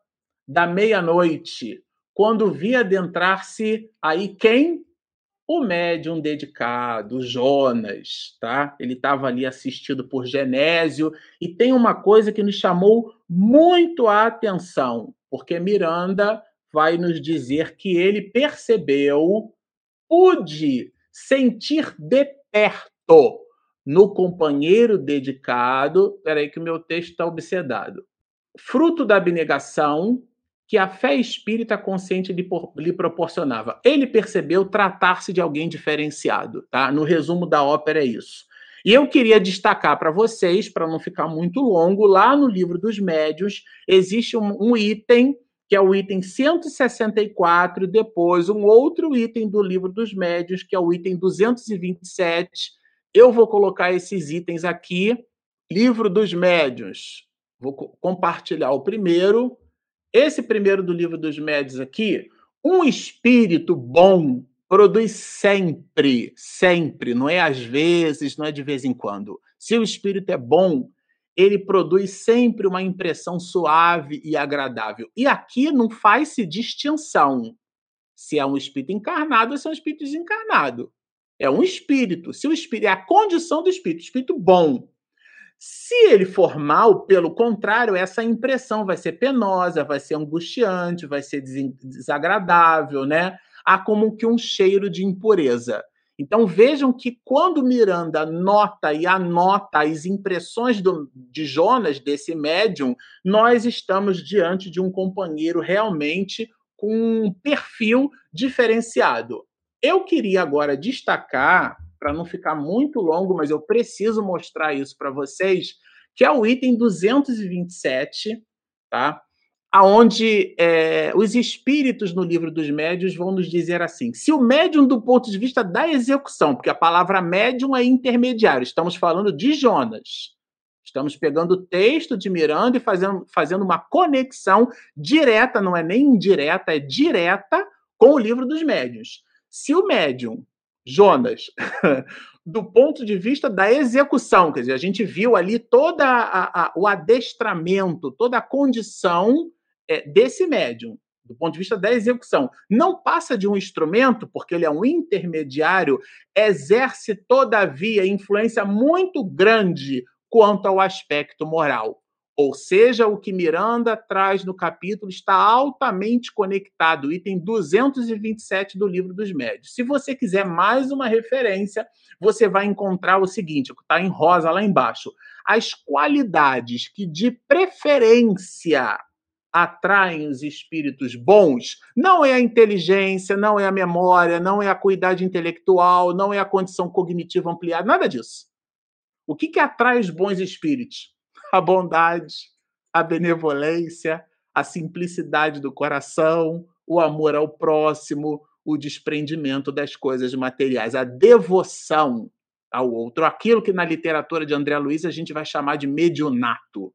da meia-noite, quando via adentrar-se aí quem? O médium dedicado, Jonas, tá? Ele estava ali assistido por Genésio e tem uma coisa que nos chamou muito a atenção, porque Miranda vai nos dizer que ele percebeu, pude sentir de perto no companheiro dedicado. Peraí, que o meu texto está obsedado. Fruto da abnegação, que a fé espírita consciente lhe, lhe proporcionava. Ele percebeu tratar-se de alguém diferenciado, tá? No resumo da ópera é isso. E eu queria destacar para vocês, para não ficar muito longo, lá no livro dos médios existe um, um, item, que é o item 164, depois um outro item do livro dos médios, que é o item 227. Eu vou colocar esses itens aqui. Livro dos médios. Vou compartilhar o primeiro esse primeiro do livro dos médios aqui, um espírito bom produz sempre, sempre, não é às vezes, não é de vez em quando. Se o espírito é bom, ele produz sempre uma impressão suave e agradável. E aqui não faz-se distinção se é um espírito encarnado ou se é um espírito desencarnado. É um espírito. Se o espírito é a condição do espírito, espírito bom, se ele for mal, pelo contrário, essa impressão vai ser penosa, vai ser angustiante, vai ser desagradável, né? Há como que um cheiro de impureza. Então vejam que quando Miranda nota e anota as impressões do, de Jonas, desse médium, nós estamos diante de um companheiro realmente com um perfil diferenciado. Eu queria agora destacar para não ficar muito longo, mas eu preciso mostrar isso para vocês, que é o item 227, tá? aonde é, os espíritos no livro dos médios vão nos dizer assim: se o médium, do ponto de vista da execução, porque a palavra médium é intermediário, estamos falando de Jonas. Estamos pegando o texto de Miranda e fazendo, fazendo uma conexão direta, não é nem indireta, é direta com o livro dos médios. Se o médium Jonas, (laughs) do ponto de vista da execução, quer dizer, a gente viu ali todo o adestramento, toda a condição é, desse médium, do ponto de vista da execução. Não passa de um instrumento, porque ele é um intermediário, exerce, todavia, influência muito grande quanto ao aspecto moral. Ou seja, o que Miranda traz no capítulo está altamente conectado, item 227 do livro dos médios. Se você quiser mais uma referência, você vai encontrar o seguinte, está em rosa lá embaixo. As qualidades que de preferência atraem os espíritos bons não é a inteligência, não é a memória, não é a cuidade intelectual, não é a condição cognitiva ampliada, nada disso. O que, que atrai os bons espíritos? A bondade, a benevolência, a simplicidade do coração, o amor ao próximo, o desprendimento das coisas materiais, a devoção ao outro, aquilo que na literatura de André Luiz a gente vai chamar de medionato.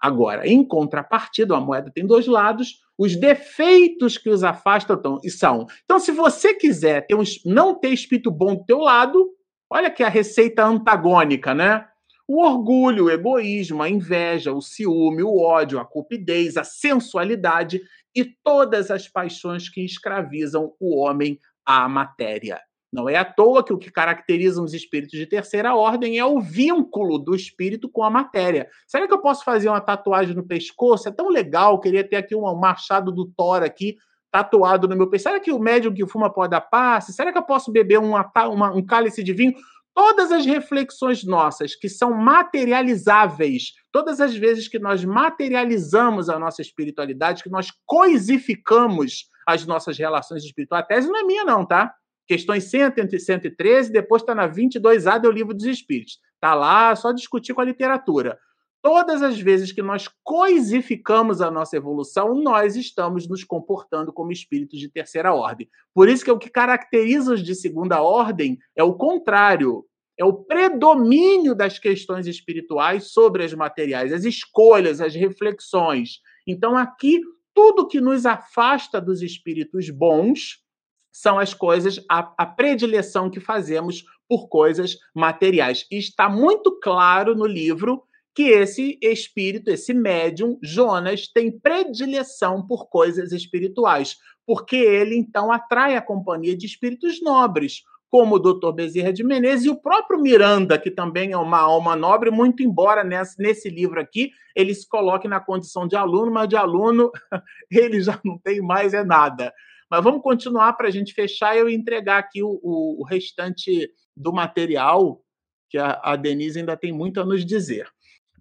Agora, em contrapartida, a moeda tem dois lados, os defeitos que os afastam são. Então, se você quiser ter um, não ter espírito bom do teu lado, olha que a receita antagônica, né? O orgulho, o egoísmo, a inveja, o ciúme, o ódio, a cupidez, a sensualidade e todas as paixões que escravizam o homem à matéria. Não é à toa que o que caracteriza os espíritos de terceira ordem é o vínculo do espírito com a matéria. Será que eu posso fazer uma tatuagem no pescoço? É tão legal, queria ter aqui um machado do Thor aqui tatuado no meu pescoço. Será que o médium que fuma pode dar passe? Será que eu posso beber uma, um cálice de vinho? Todas as reflexões nossas que são materializáveis, todas as vezes que nós materializamos a nossa espiritualidade, que nós coisificamos as nossas relações espirituais, a tese não é minha, não, tá? questões 100 e 113, depois está na 22A do Livro dos Espíritos. Está lá, só discutir com a literatura. Todas as vezes que nós coisificamos a nossa evolução, nós estamos nos comportando como espíritos de terceira ordem. Por isso que o que caracteriza os de segunda ordem é o contrário, é o predomínio das questões espirituais sobre as materiais, as escolhas, as reflexões. Então aqui tudo que nos afasta dos espíritos bons são as coisas, a, a, predileção que fazemos por coisas materiais. E está muito claro no livro que esse espírito, esse médium, Jonas, tem predileção por coisas espirituais, porque ele então atrai a companhia de espíritos nobres, como o Dr. Bezerra de Menezes e o próprio Miranda, que também é uma alma nobre, muito embora nesse, nesse livro aqui ele se coloque na condição de aluno, mas de aluno (laughs) ele já não tem mais é nada. Mas vamos continuar para a gente fechar e eu entregar aqui o, o, restante do material, que a, a Denise ainda tem muito a nos dizer.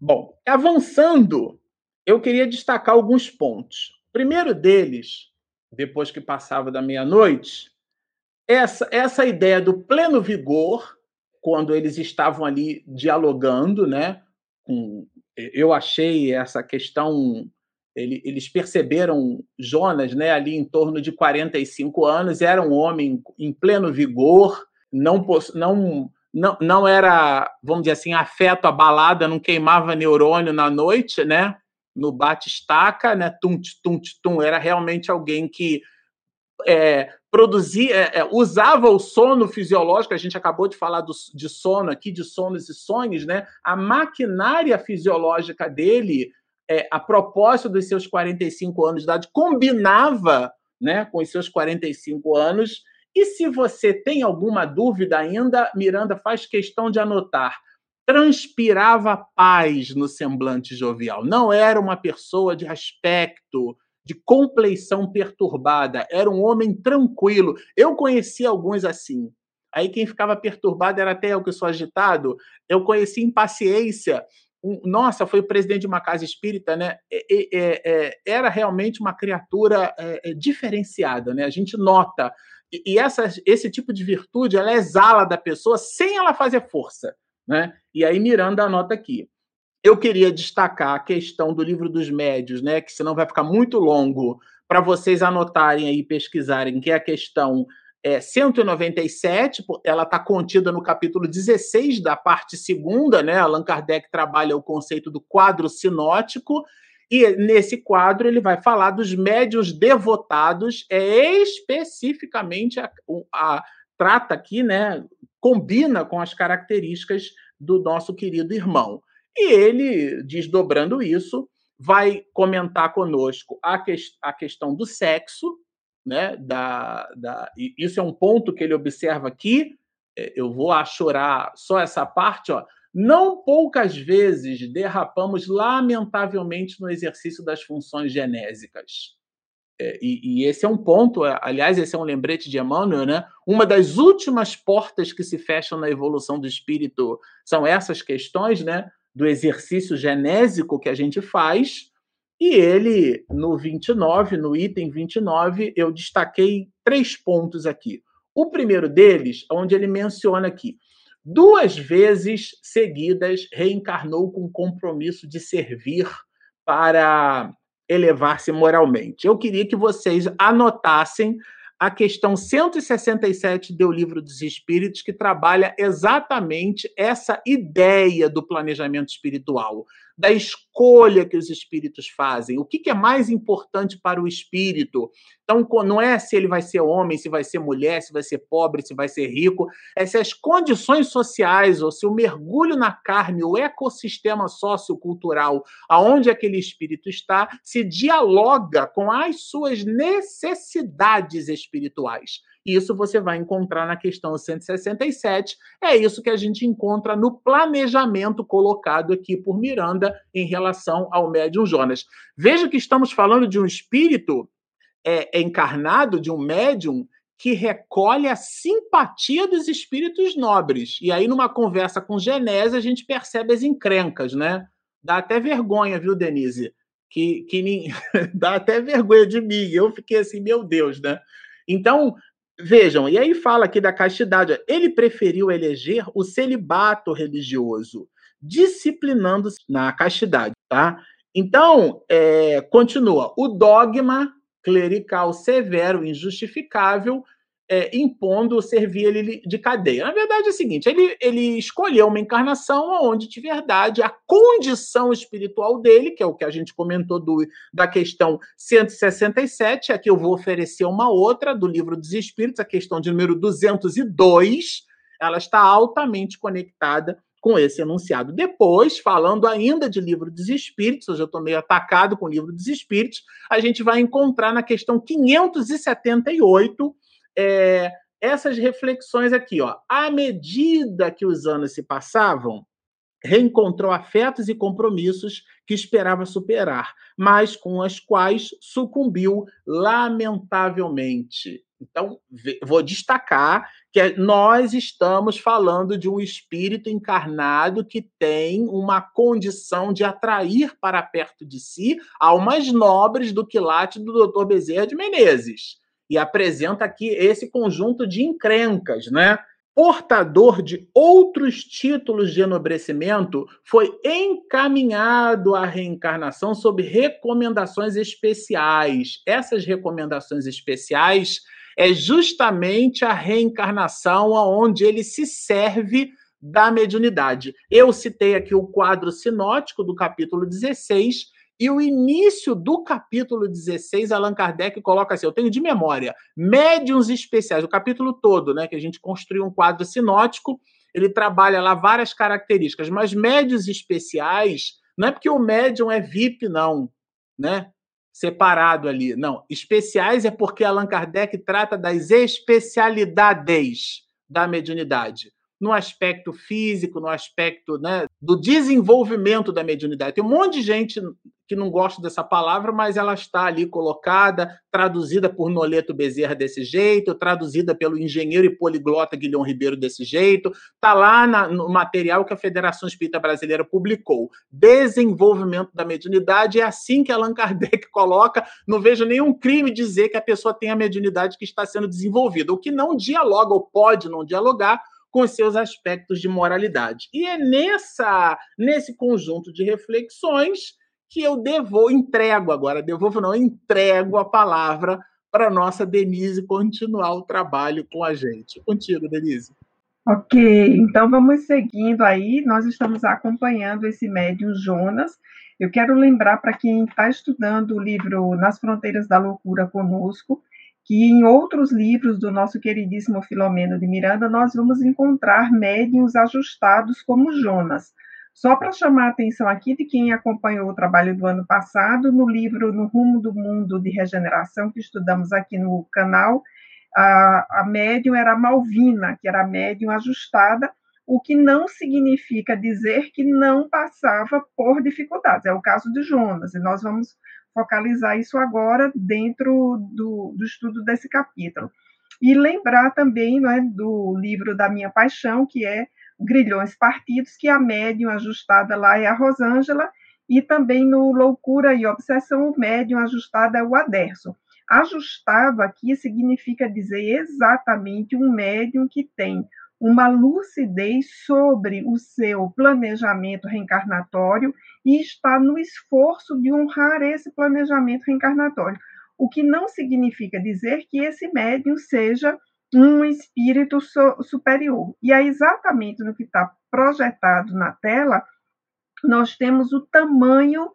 Bom, avançando, eu queria destacar alguns pontos. O primeiro deles, depois que passava da meia-noite, essa, essa ideia do pleno vigor, quando eles estavam ali dialogando, né? Com, eu achei essa questão ele, eles perceberam Jonas né, ali em torno de 45 anos, era um homem em pleno vigor, não, não, não, não era, vamos dizer assim, afeto abalada, não queimava neurônio na noite, né? No bate-estaca, né? Tum, tum, tum, era realmente alguém que é, produzia, é, é, usava o sono fisiológico, a gente acabou de falar do, de sono aqui, de sonos e sonhos, né? A maquinária fisiológica dele é, a propósito dos seus 45 anos de idade, combinava né, com os seus 45 anos. E se você tem alguma dúvida ainda, Miranda faz questão de anotar. Transpirava paz no semblante jovial. Não era uma pessoa de aspecto, de compleição perturbada. Era um homem tranquilo. Eu conheci alguns assim. Aí quem ficava perturbado era até eu que sou agitado. Eu conheci impaciência nossa, foi o presidente de uma casa espírita, né? É, é, era realmente uma criatura é, diferenciada, né? A gente nota. E, essa, esse tipo de virtude, ela exala da pessoa sem ela fazer força, né? E aí Miranda anota aqui. Eu queria destacar a questão do livro dos médios, né? Que senão vai ficar muito longo para vocês anotarem aí, pesquisarem, que é a questão é, 197, ela está contida no capítulo 16 da parte segunda, né? Allan Kardec trabalha o conceito do quadro sinótico, e nesse quadro ele vai falar dos médios devotados, é especificamente a, a trata aqui, né? Combina com as características do nosso querido irmão. E ele, desdobrando isso, vai comentar conosco a, que, a questão do sexo, né, da, da, isso é um ponto que ele observa aqui, é, eu vou chorar só essa parte, ó, não poucas vezes derrapamos lamentavelmente no exercício das funções genésicas. É, e, e, esse é um ponto, é, aliás, esse é um lembrete de Emmanuel, né? Uma das últimas portas que se fecham na evolução do espírito são essas questões, né? Do exercício genésico que a gente faz, e ele, no 29, no item 29, eu destaquei três pontos aqui. O primeiro deles, onde ele menciona aqui, duas vezes seguidas reencarnou com o compromisso de servir para elevar-se moralmente. Eu queria que vocês anotassem a questão 167 do Livro dos Espíritos, que trabalha exatamente essa ideia do planejamento espiritual da escolha que os espíritos fazem. O que, que é mais importante para o espírito? Então, não é se ele vai ser homem, se vai ser mulher, se vai ser pobre, se vai ser rico, é se as condições sociais, ou se o mergulho na carne, o ecossistema sociocultural, aonde aquele espírito está, se dialoga com as suas necessidades espirituais. Isso você vai encontrar na questão 167. É isso que a gente encontra no planejamento colocado aqui por Miranda em relação ao médium Jonas. Veja que estamos falando de um espírito é, encarnado, de um médium que recolhe a simpatia dos espíritos nobres. E aí, numa conversa com Genésio, a gente percebe as encrencas, né? Dá até vergonha, viu, Denise? Que, que nem... (laughs) dá até vergonha de mim. Eu fiquei assim, meu Deus, né? Então, Vejam, e aí fala aqui da castidade. Ele preferiu eleger o celibato religioso, disciplinando-se na castidade, tá? Então, é, continua. O dogma clerical severo, injustificável, é, impondo servir ele de cadeia. Na verdade é o seguinte: ele, ele escolheu uma encarnação onde, de verdade, a condição espiritual dele, que é o que a gente comentou do, da questão 167, aqui eu vou oferecer uma outra do livro dos Espíritos, a questão de número 202, ela está altamente conectada com esse enunciado. Depois, falando ainda de livro dos espíritos, hoje eu estou meio atacado com o livro dos espíritos, a gente vai encontrar na questão 578 é, essas reflexões aqui, ó. À medida que os anos se passavam, reencontrou afetos e compromissos que esperava superar, mas com as quais sucumbiu lamentavelmente. Então, vou destacar que nós estamos falando de um espírito encarnado que tem uma condição de atrair para perto de si almas nobres do quilate do Dr. Bezerra de Menezes e apresenta aqui esse conjunto de encrencas, né? Portador de outros títulos de enobrecimento, foi encaminhado à reencarnação sob recomendações especiais. Essas recomendações especiais é justamente a reencarnação onde ele se serve da mediunidade. Eu citei aqui o quadro sinótico do capítulo 16, e o início do capítulo 16, Allan Kardec coloca assim: eu tenho de memória, médiums especiais, o capítulo todo, né? Que a gente construiu um quadro sinótico, ele trabalha lá várias características, mas médios especiais, não é porque o médium é VIP, não, né? Separado ali. Não. Especiais é porque Allan Kardec trata das especialidades da mediunidade no aspecto físico, no aspecto né, do desenvolvimento da mediunidade. Tem um monte de gente que não gosta dessa palavra, mas ela está ali colocada, traduzida por Noleto Bezerra desse jeito, traduzida pelo engenheiro e poliglota Guilhom Ribeiro desse jeito, está lá na, no material que a Federação Espírita Brasileira publicou. Desenvolvimento da mediunidade é assim que Allan Kardec (laughs) coloca. Não vejo nenhum crime dizer que a pessoa tem a mediunidade que está sendo desenvolvida, o que não dialoga ou pode não dialogar com seus aspectos de moralidade. E é nessa nesse conjunto de reflexões que eu devo, entrego agora, devolvo não, entrego a palavra para nossa Denise continuar o trabalho com a gente. Contigo, Denise. Ok, então vamos seguindo aí. Nós estamos acompanhando esse médium Jonas. Eu quero lembrar para quem está estudando o livro Nas Fronteiras da Loucura conosco, que em outros livros do nosso queridíssimo Filomeno de Miranda, nós vamos encontrar médiums ajustados como Jonas. Só para chamar a atenção aqui de quem acompanhou o trabalho do ano passado, no livro No Rumo do Mundo de Regeneração, que estudamos aqui no canal, a, a médium era Malvina, que era médium ajustada, o que não significa dizer que não passava por dificuldades. É o caso de Jonas, e nós vamos focalizar isso agora dentro do, do estudo desse capítulo. E lembrar também é, do livro da Minha Paixão, que é Grilhões Partidos, que a médium ajustada lá é a Rosângela, e também no Loucura e Obsessão, o médium ajustado é o Aderson. Ajustado aqui significa dizer exatamente um médium que tem uma lucidez sobre o seu planejamento reencarnatório e está no esforço de honrar esse planejamento reencarnatório. O que não significa dizer que esse médium seja um espírito superior. E é exatamente no que está projetado na tela, nós temos o tamanho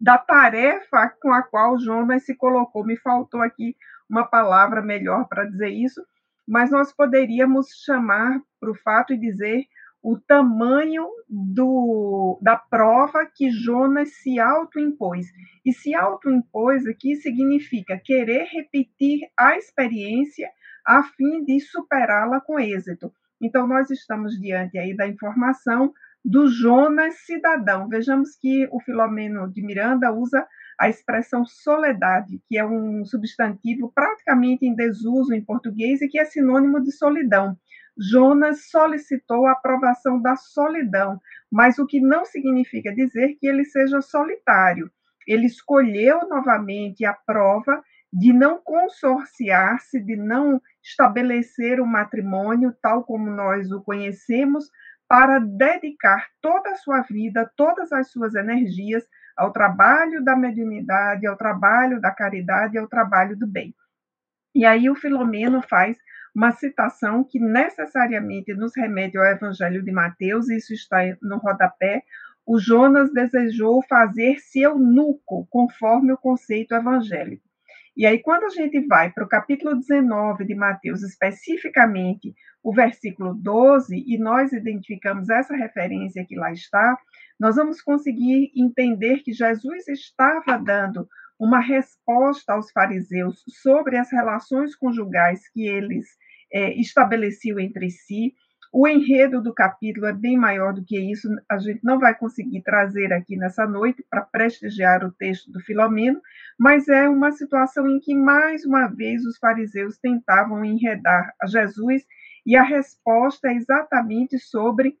da tarefa com a qual Jonas se colocou. Me faltou aqui uma palavra melhor para dizer isso, mas nós poderíamos chamar para o fato e dizer o tamanho do, da prova que Jonas se autoimpôs. E se autoimpôs aqui significa querer repetir a experiência a fim de superá-la com êxito. Então, nós estamos diante aí da informação do Jonas cidadão. Vejamos que o Filomeno de Miranda usa a expressão soledade, que é um substantivo praticamente em desuso em português e que é sinônimo de solidão. Jonas solicitou a aprovação da solidão, mas o que não significa dizer que ele seja solitário. Ele escolheu novamente a prova de não consorciar-se, de não estabelecer o matrimônio tal como nós o conhecemos, para dedicar toda a sua vida, todas as suas energias ao trabalho da mediunidade, ao trabalho da caridade, ao trabalho do bem. E aí o Filomeno faz uma citação que necessariamente nos remete ao Evangelho de Mateus, isso está no rodapé. O Jonas desejou fazer-se eunuco, conforme o conceito evangélico. E aí, quando a gente vai para o capítulo 19 de Mateus, especificamente o versículo 12, e nós identificamos essa referência que lá está, nós vamos conseguir entender que Jesus estava dando uma resposta aos fariseus sobre as relações conjugais que eles é, estabeleciam entre si, o enredo do capítulo é bem maior do que isso, a gente não vai conseguir trazer aqui nessa noite para prestigiar o texto do Filomeno, mas é uma situação em que, mais uma vez, os fariseus tentavam enredar a Jesus, e a resposta é exatamente sobre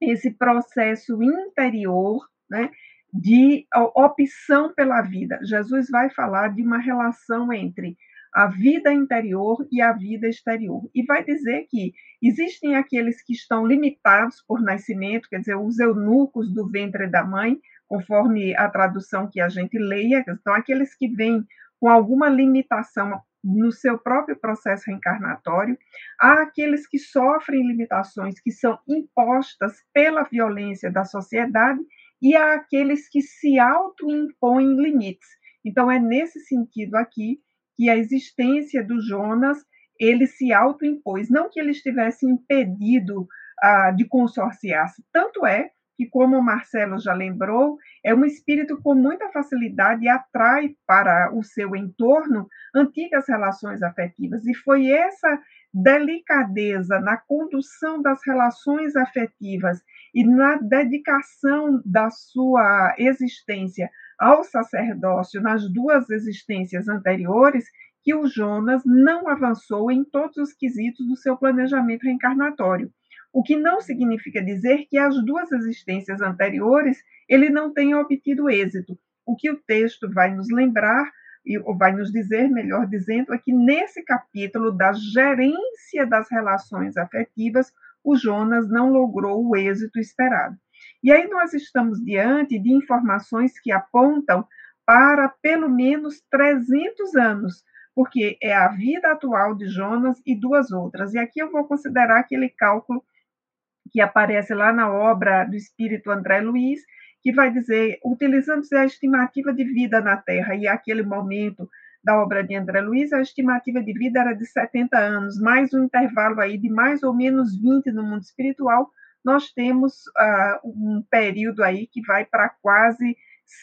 esse processo interior, né, de opção pela vida. Jesus vai falar de uma relação entre a vida interior e a vida exterior. E vai dizer que existem aqueles que estão limitados por nascimento, quer dizer, os eunucos do ventre da mãe, conforme a tradução que a gente leia, então aqueles que vêm com alguma limitação no seu próprio processo reencarnatório, há aqueles que sofrem limitações que são impostas pela violência da sociedade e há aqueles que se autoimpõem limites. Então é nesse sentido aqui que a existência do Jonas ele se autoimpôs, não que ele estivesse impedido uh, de consorciar-se. Tanto é que, como o Marcelo já lembrou, é um espírito com muita facilidade e atrai para o seu entorno antigas relações afetivas. E foi essa delicadeza na condução das relações afetivas e na dedicação da sua existência ao sacerdócio nas duas existências anteriores que o Jonas não avançou em todos os quesitos do seu planejamento reencarnatório. O que não significa dizer que as duas existências anteriores ele não tenha obtido êxito. O que o texto vai nos lembrar ou vai nos dizer, melhor dizendo, é que nesse capítulo da gerência das relações afetivas, o Jonas não logrou o êxito esperado. E aí nós estamos diante de informações que apontam para pelo menos 300 anos, porque é a vida atual de Jonas e duas outras. E aqui eu vou considerar aquele cálculo que aparece lá na obra do espírito André Luiz, que vai dizer, utilizando-se a estimativa de vida na Terra, e aquele momento da obra de André Luiz, a estimativa de vida era de 70 anos, mais um intervalo aí de mais ou menos 20 no mundo espiritual, nós temos uh, um período aí que vai para quase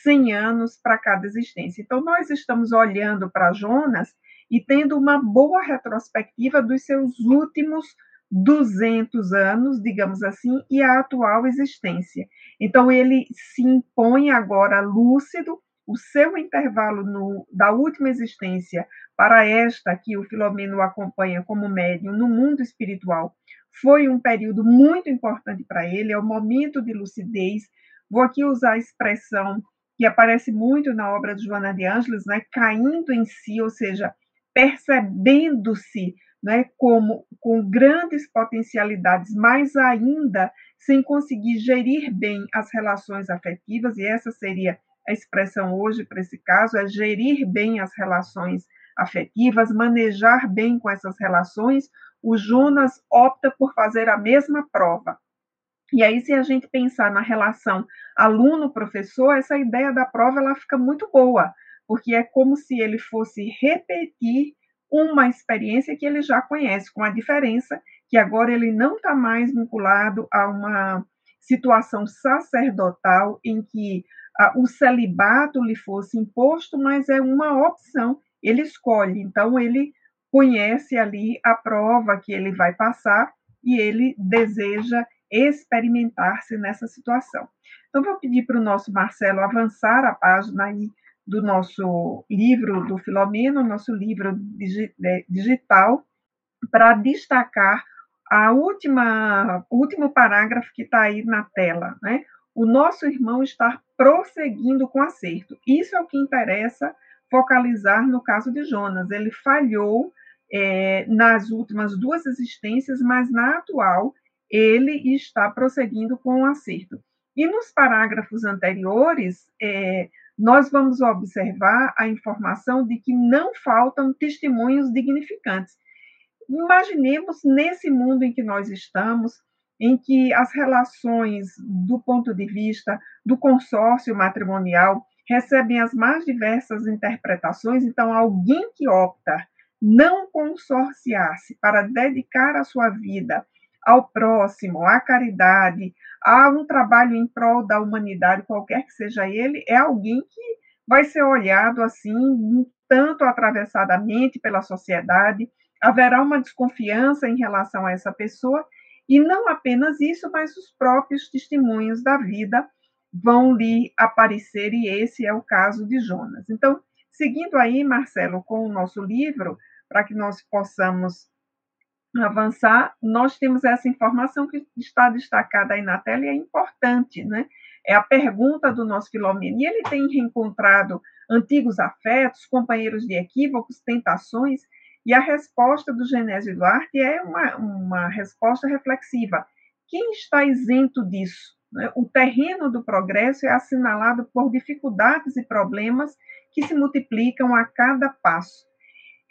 100 anos para cada existência. Então, nós estamos olhando para Jonas e tendo uma boa retrospectiva dos seus últimos 200 anos, digamos assim, e a atual existência. Então, ele se impõe agora lúcido, o seu intervalo no, da última existência para esta que o Filomeno acompanha como médium no mundo espiritual foi um período muito importante para ele, é o momento de lucidez. Vou aqui usar a expressão que aparece muito na obra de Joana de Ângeles, né, caindo em si, ou seja, percebendo-se né, como com grandes potencialidades, mas ainda sem conseguir gerir bem as relações afetivas, e essa seria a expressão hoje para esse caso, é gerir bem as relações afetivas, manejar bem com essas relações, o Jonas opta por fazer a mesma prova. E aí, se a gente pensar na relação aluno-professor, essa ideia da prova ela fica muito boa, porque é como se ele fosse repetir uma experiência que ele já conhece, com a diferença que agora ele não está mais vinculado a uma situação sacerdotal em que o celibato lhe fosse imposto, mas é uma opção, ele escolhe. Então, ele conhece ali a prova que ele vai passar e ele deseja experimentar-se nessa situação. Então, vou pedir para o nosso Marcelo avançar a página aí do nosso livro do Filomeno, nosso livro digital, para destacar a última, último parágrafo que está aí na tela, né? O nosso irmão está prosseguindo com acerto. Isso é o que interessa focalizar no caso de Jonas. Ele falhou é, nas últimas duas existências, mas na atual ele está prosseguindo com acerto. E nos parágrafos anteriores, é, nós vamos observar a informação de que não faltam testemunhos dignificantes. Imaginemos nesse mundo em que nós estamos, em que as relações, do ponto de vista do consórcio matrimonial, recebem as mais diversas interpretações, então, alguém que opta não consorciar-se para dedicar a sua vida ao próximo, à caridade, a um trabalho em prol da humanidade, qualquer que seja ele, é alguém que vai ser olhado assim, tanto atravessadamente pela sociedade, haverá uma desconfiança em relação a essa pessoa, e não apenas isso, mas os próprios testemunhos da vida vão lhe aparecer, e esse é o caso de Jonas. Então, seguindo aí, Marcelo, com o nosso livro, para que nós possamos avançar, nós temos essa informação que está destacada aí na tela e é importante, né? É a pergunta do nosso Filomeno. E ele tem reencontrado antigos afetos, companheiros de equívocos, tentações, e a resposta do Genésio Duarte é uma, uma resposta reflexiva. Quem está isento disso? Né? O terreno do progresso é assinalado por dificuldades e problemas que se multiplicam a cada passo.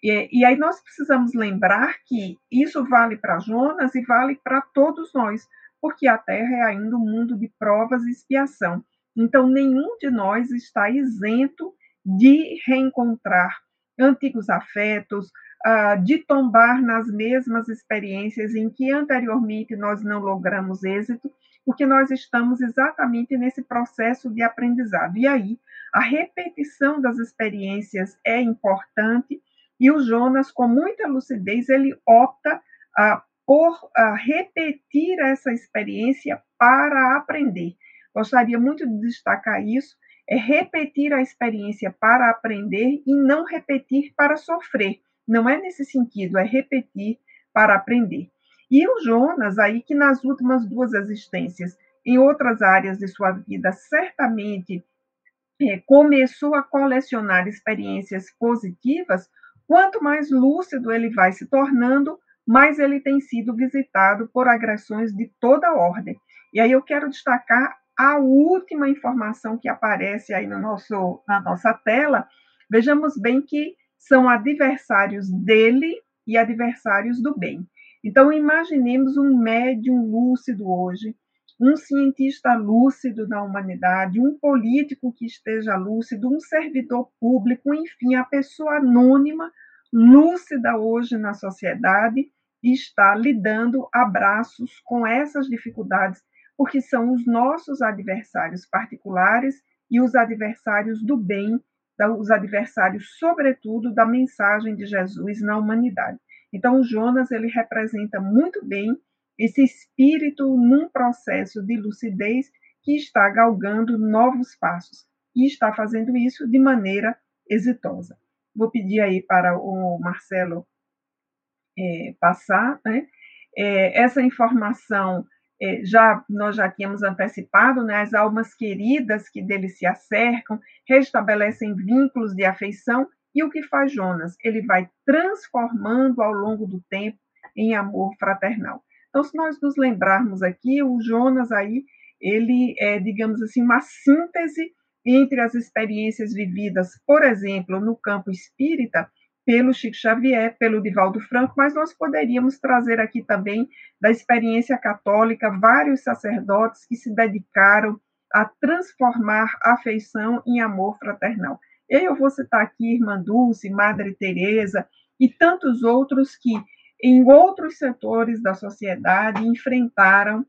E, e aí nós precisamos lembrar que isso vale para Jonas e vale para todos nós, porque a Terra é ainda um mundo de provas e expiação. Então, nenhum de nós está isento de reencontrar antigos afetos, uh, de tombar nas mesmas experiências em que anteriormente nós não logramos êxito, porque nós estamos exatamente nesse processo de aprendizado. E aí, a repetição das experiências é importante e o Jonas, com muita lucidez, ele opta ah, por ah, repetir essa experiência para aprender. Gostaria muito de destacar isso, é repetir a experiência para aprender e não repetir para sofrer. Não é nesse sentido, é repetir para aprender. E o Jonas, aí que nas últimas duas existências, em outras áreas de sua vida, certamente é, começou a colecionar experiências positivas, Quanto mais lúcido ele vai se tornando, mais ele tem sido visitado por agressões de toda ordem. E aí eu quero destacar a última informação que aparece aí no nosso, na nossa tela. Vejamos bem que são adversários dele e adversários do bem. Então, imaginemos um médium lúcido hoje, um cientista lúcido da humanidade, um político que esteja lúcido, um servidor público, enfim, a pessoa anônima, lúcida hoje na sociedade está lidando abraços com essas dificuldades, porque são os nossos adversários particulares e os adversários do bem, os adversários, sobretudo, da mensagem de Jesus na humanidade. Então, Jonas ele representa muito bem esse espírito num processo de lucidez que está galgando novos passos e está fazendo isso de maneira exitosa. Vou pedir aí para o Marcelo é, passar, né? É, essa informação é, já nós já tínhamos antecipado, né? As almas queridas que dele se acercam restabelecem vínculos de afeição E o que faz Jonas? Ele vai transformando ao longo do tempo em amor fraternal. Então, se nós nos lembrarmos aqui, o Jonas aí, ele é, digamos assim, uma síntese entre as experiências vividas, por exemplo, no campo espírita, pelo Chico Xavier, pelo Divaldo Franco, mas nós poderíamos trazer aqui também da experiência católica vários sacerdotes que se dedicaram a transformar afeição em amor fraternal. Eu vou citar aqui Irmã Dulce, Madre Teresa e tantos outros que em outros setores da sociedade enfrentaram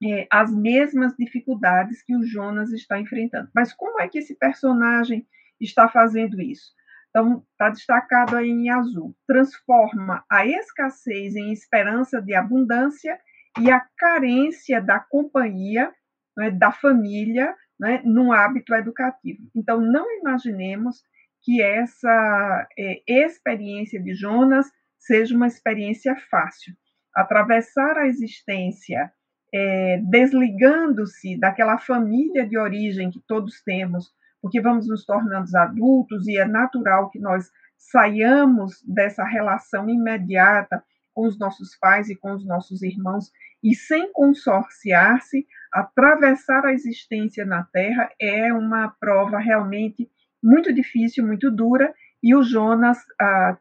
é, as mesmas dificuldades que o Jonas está enfrentando. Mas como é que esse personagem está fazendo isso? Então, está destacado aí em azul. Transforma a escassez em esperança de abundância e a carência da companhia, né, da família, né, num hábito educativo. Então, não imaginemos que essa é, experiência de Jonas seja uma experiência fácil. Atravessar a existência é, desligando-se daquela família de origem que todos temos, porque vamos nos tornando adultos e é natural que nós saiamos dessa relação imediata com os nossos pais e com os nossos irmãos e sem consorciar-se, atravessar a existência na Terra é uma prova realmente muito difícil, muito dura, e o Jonas ah,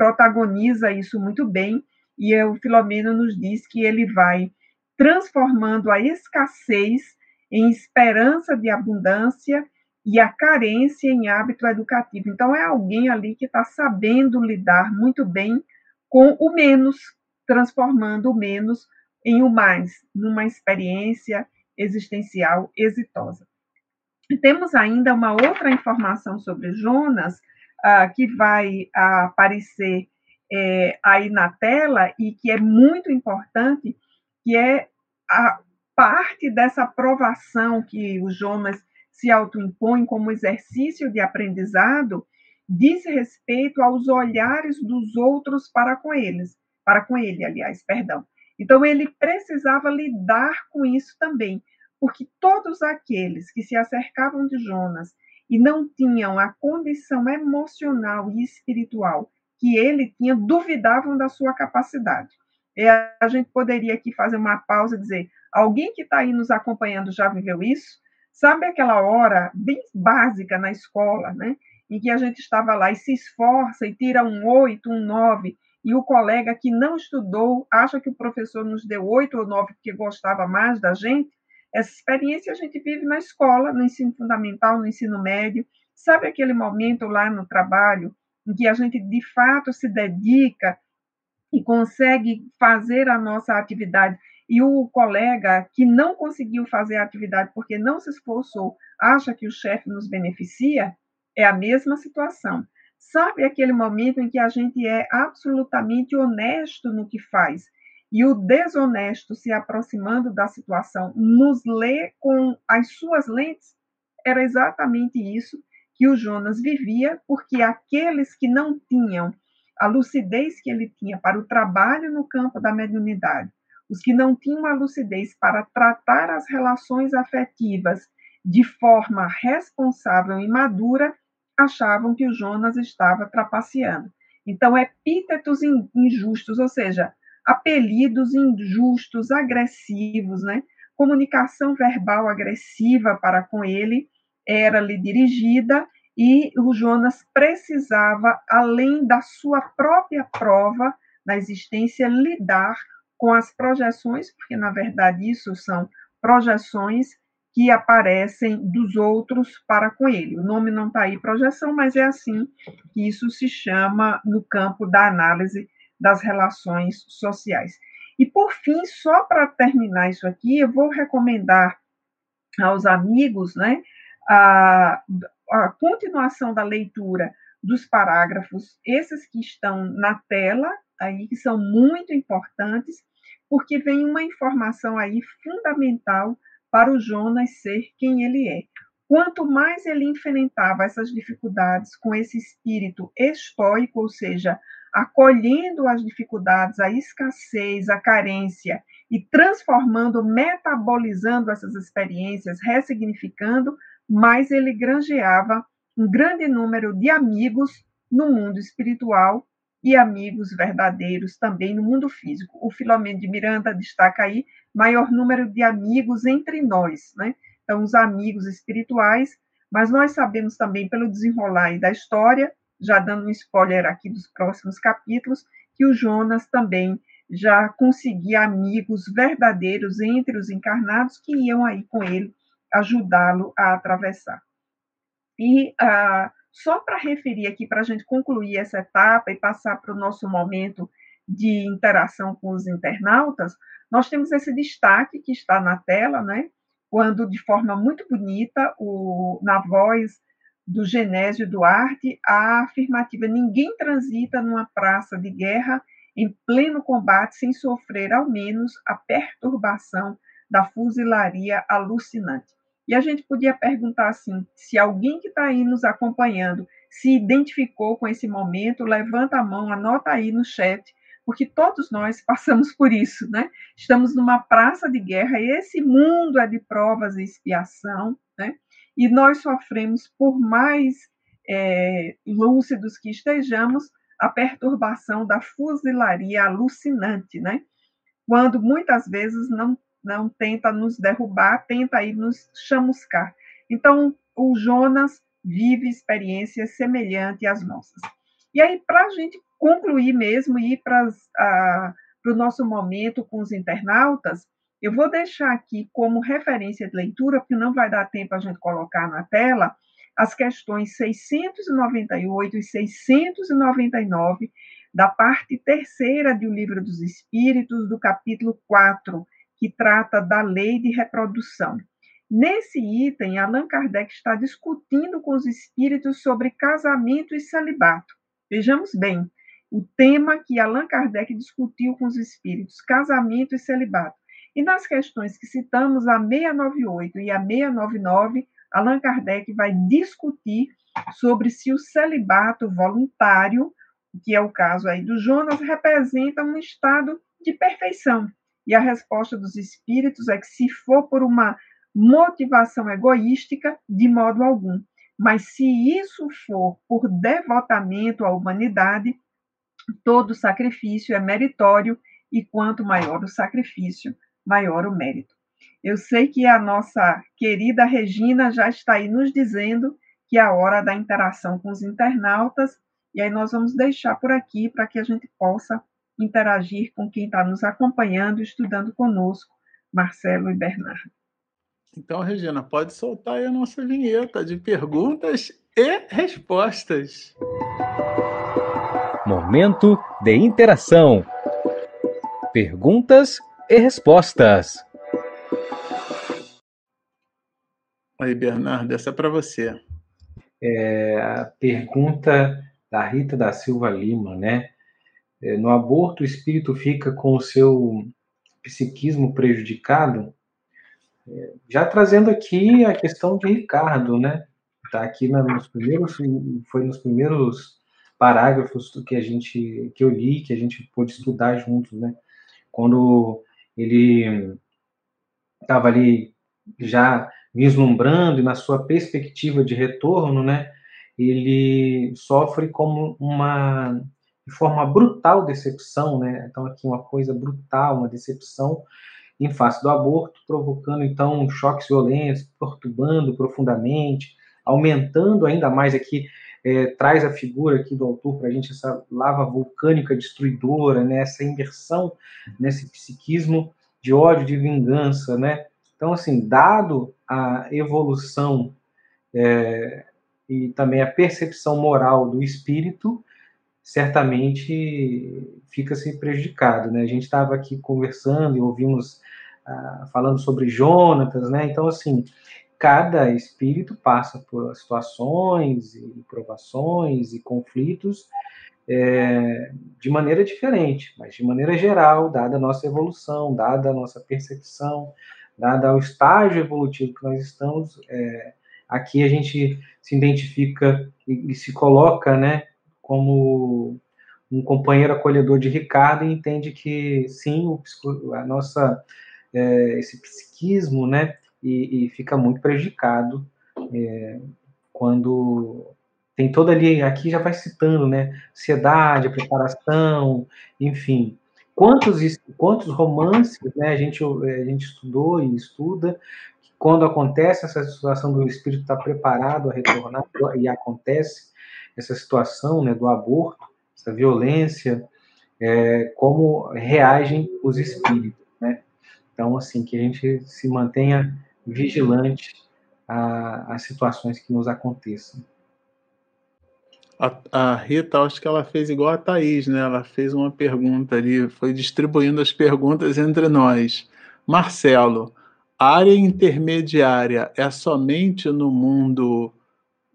protagoniza isso muito bem, e o Filomeno nos diz que ele vai transformando a escassez em esperança de abundância e a carência em hábito educativo. Então, é alguém ali que está sabendo lidar muito bem com o menos, transformando o menos em o mais, numa experiência existencial exitosa. Temos ainda uma outra informação sobre Jonas, uh, que vai aparecer é, aí na tela e que é muito importante, que é a parte dessa aprovação que o Jonas se autoimpõe como exercício de aprendizado diz respeito aos olhares dos outros para com eles, para com ele, aliás, perdão. Então ele precisava lidar com isso também, porque todos aqueles que se acercavam de Jonas e não tinham a condição emocional e espiritual que ele tinha, duvidavam da sua capacidade. E a gente poderia aqui fazer uma pausa e dizer: alguém que está aí nos acompanhando já viveu isso? Sabe aquela hora bem básica na escola, né? Em que a gente estava lá e se esforça e tira um oito, um nove, e o colega que não estudou acha que o professor nos deu oito ou nove porque gostava mais da gente? Essa experiência a gente vive na escola, no ensino fundamental, no ensino médio. Sabe aquele momento lá no trabalho em que a gente de fato se dedica e consegue fazer a nossa atividade e o colega que não conseguiu fazer a atividade porque não se esforçou, acha que o chefe nos beneficia, é a mesma situação. Sabe aquele momento em que a gente é absolutamente honesto no que faz e o desonesto se aproximando da situação nos lê com as suas lentes? Era exatamente isso que o Jonas vivia, porque aqueles que não tinham a lucidez que ele tinha para o trabalho no campo da mediunidade, os que não tinham a lucidez para tratar as relações afetivas de forma responsável e madura, achavam que o Jonas estava trapaceando. Então, epítetos injustos, ou seja, apelidos injustos, agressivos, né? Comunicação verbal agressiva para com ele era-lhe dirigida e o Jonas precisava, além da sua própria prova na existência, lidar com as projeções, porque na verdade isso são projeções que aparecem dos outros para com ele. O nome não está aí projeção, mas é assim que isso se chama no campo da análise das relações sociais. E por fim, só para terminar isso aqui, eu vou recomendar aos amigos, né, a, a continuação da leitura dos parágrafos, esses que estão na tela, aí, que são muito importantes, porque vem uma informação aí fundamental para o Jonas ser quem ele é. Quanto mais ele enfrentava essas dificuldades com esse espírito estoico, ou seja, acolhendo as dificuldades, a escassez, a carência e transformando, metabolizando essas experiências, ressignificando, mais ele granjeava um grande número de amigos no mundo espiritual e amigos verdadeiros também no mundo físico. O Filomeno de Miranda destaca aí maior número de amigos entre nós, né? Então, os amigos espirituais, mas nós sabemos também pelo desenrolar da história, já dando um spoiler aqui dos próximos capítulos, que o Jonas também já conseguia amigos verdadeiros entre os encarnados que iam aí com ele ajudá-lo a atravessar. E ah, só para referir aqui, para a gente concluir essa etapa e passar para o nosso momento de interação com os internautas, nós temos esse destaque que está na tela, né? Quando, de forma muito bonita, o, na voz do Genésio Duarte, a afirmativa: ninguém transita numa praça de guerra em pleno combate sem sofrer ao menos a perturbação da fuzilaria alucinante. E a gente podia perguntar assim: se alguém que está aí nos acompanhando se identificou com esse momento, levanta a mão, anota aí no chat, porque todos nós passamos por isso, né? Estamos numa praça de guerra e esse mundo é de provas e expiação, né? E nós sofremos, por mais é, lúcidos que estejamos, a perturbação da fuzilaria alucinante, né? Quando muitas vezes não não tenta nos derrubar, tenta aí nos chamuscar. Então, o Jonas vive experiências semelhantes às nossas. E aí, para a gente concluir mesmo e ir para o nosso momento com os internautas, eu vou deixar aqui como referência de leitura, porque não vai dar tempo a gente colocar na tela, as questões 698 e 699 da parte terceira do Livro dos Espíritos, do capítulo 4, que trata da lei de reprodução. Nesse item, Allan Kardec está discutindo com os espíritos sobre casamento e celibato. Vejamos bem, o tema que Allan Kardec discutiu com os espíritos, casamento e celibato. E nas questões que citamos, a 698 e a 699, Allan Kardec vai discutir sobre se o celibato voluntário, que é o caso aí do Jonas, representa um estado de perfeição. E a resposta dos espíritos é que, se for por uma motivação egoística, de modo algum. Mas se isso for por devotamento à humanidade, todo sacrifício é meritório e quanto maior o sacrifício, maior o mérito. Eu sei que a nossa querida Regina já está aí nos dizendo que é a hora da interação com os internautas, e aí nós vamos deixar por aqui para que a gente possa interagir com quem está nos acompanhando, estudando conosco, Marcelo e Bernardo. Então, Regina, pode soltar aí a nossa vinheta de perguntas e respostas. Momento de interação. Perguntas e respostas. Aí, Bernardo, essa é para você. É, a pergunta da Rita da Silva Lima, né? É, no aborto, o espírito fica com o seu psiquismo prejudicado, é, já trazendo aqui a questão de Ricardo, né? Está aqui nos primeiros, foi nos primeiros parágrafos que a gente, que eu li, que a gente pôde estudar juntos, né? Quando ele estava ali já vislumbrando e na sua perspectiva de retorno, né? Ele sofre como uma de forma brutal decepção, né? Então aqui uma coisa brutal, uma decepção em face do aborto, provocando então choques violentos, perturbando profundamente, aumentando ainda mais aqui é, traz a figura aqui do autor para a gente essa lava vulcânica destruidora, né? Essa inversão nesse psiquismo de ódio, de vingança, né? Então assim, dado a evolução é, e também a percepção moral do espírito, certamente fica-se prejudicado, né? A gente estava aqui conversando e ouvimos ah, falando sobre Jonatas, né? Então, assim, cada espírito passa por situações e provações e conflitos é, de maneira diferente, mas de maneira geral, dada a nossa evolução, dada a nossa percepção, dada o estágio evolutivo que nós estamos, é, aqui a gente se identifica e, e se coloca, né, como um companheiro acolhedor de Ricardo e entende que sim, o, a nossa é, esse psiquismo, né, e, e, fica muito prejudicado é, quando tem toda ali, aqui já vai citando, né? Ansiedade, preparação, enfim. Quantos, quantos romances né, a, gente, a gente estudou e estuda, quando acontece essa situação do espírito estar tá preparado a retornar, e acontece essa situação né, do aborto, essa violência, é, como reagem os espíritos. Né? Então, assim, que a gente se mantenha vigilante às situações que nos aconteçam. A, a, Rita, acho que ela fez igual a Thaís, né? Ela fez uma pergunta ali, foi distribuindo as perguntas entre nós. Marcelo, a área intermediária é somente no mundo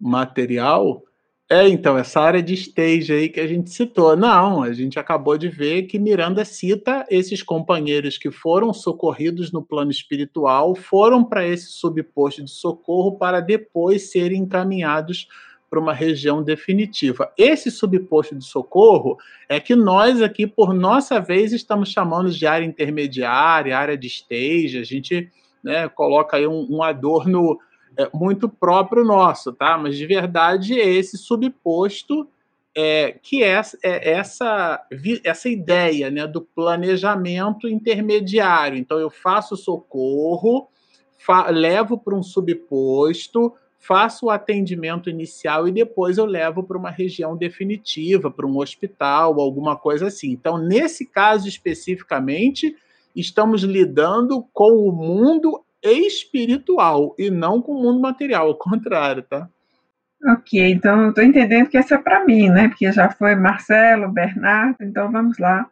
material? É, então, essa área de stage aí que a gente citou. Não, a gente acabou de ver que Miranda cita esses companheiros que foram socorridos no plano espiritual, foram para esse subposto de socorro para depois serem encaminhados para uma região definitiva. Esse subposto de socorro é que nós aqui, por nossa vez, estamos chamando de área intermediária, área de stage, a gente né, coloca aí um, um adorno é, muito próprio nosso, tá? Mas de verdade é esse subposto é, que é, é, essa, essa ideia né, do planejamento intermediário. Então eu faço socorro, fa levo para um subposto, faço o atendimento inicial e depois eu levo para uma região definitiva, para um hospital, alguma coisa assim. Então, nesse caso especificamente, estamos lidando com o mundo espiritual e não com o mundo material, (laughs) ao contrário, tá? Ok, então estou entendendo que essa é para mim, né? Porque já foi Marcelo, Bernardo, então vamos lá.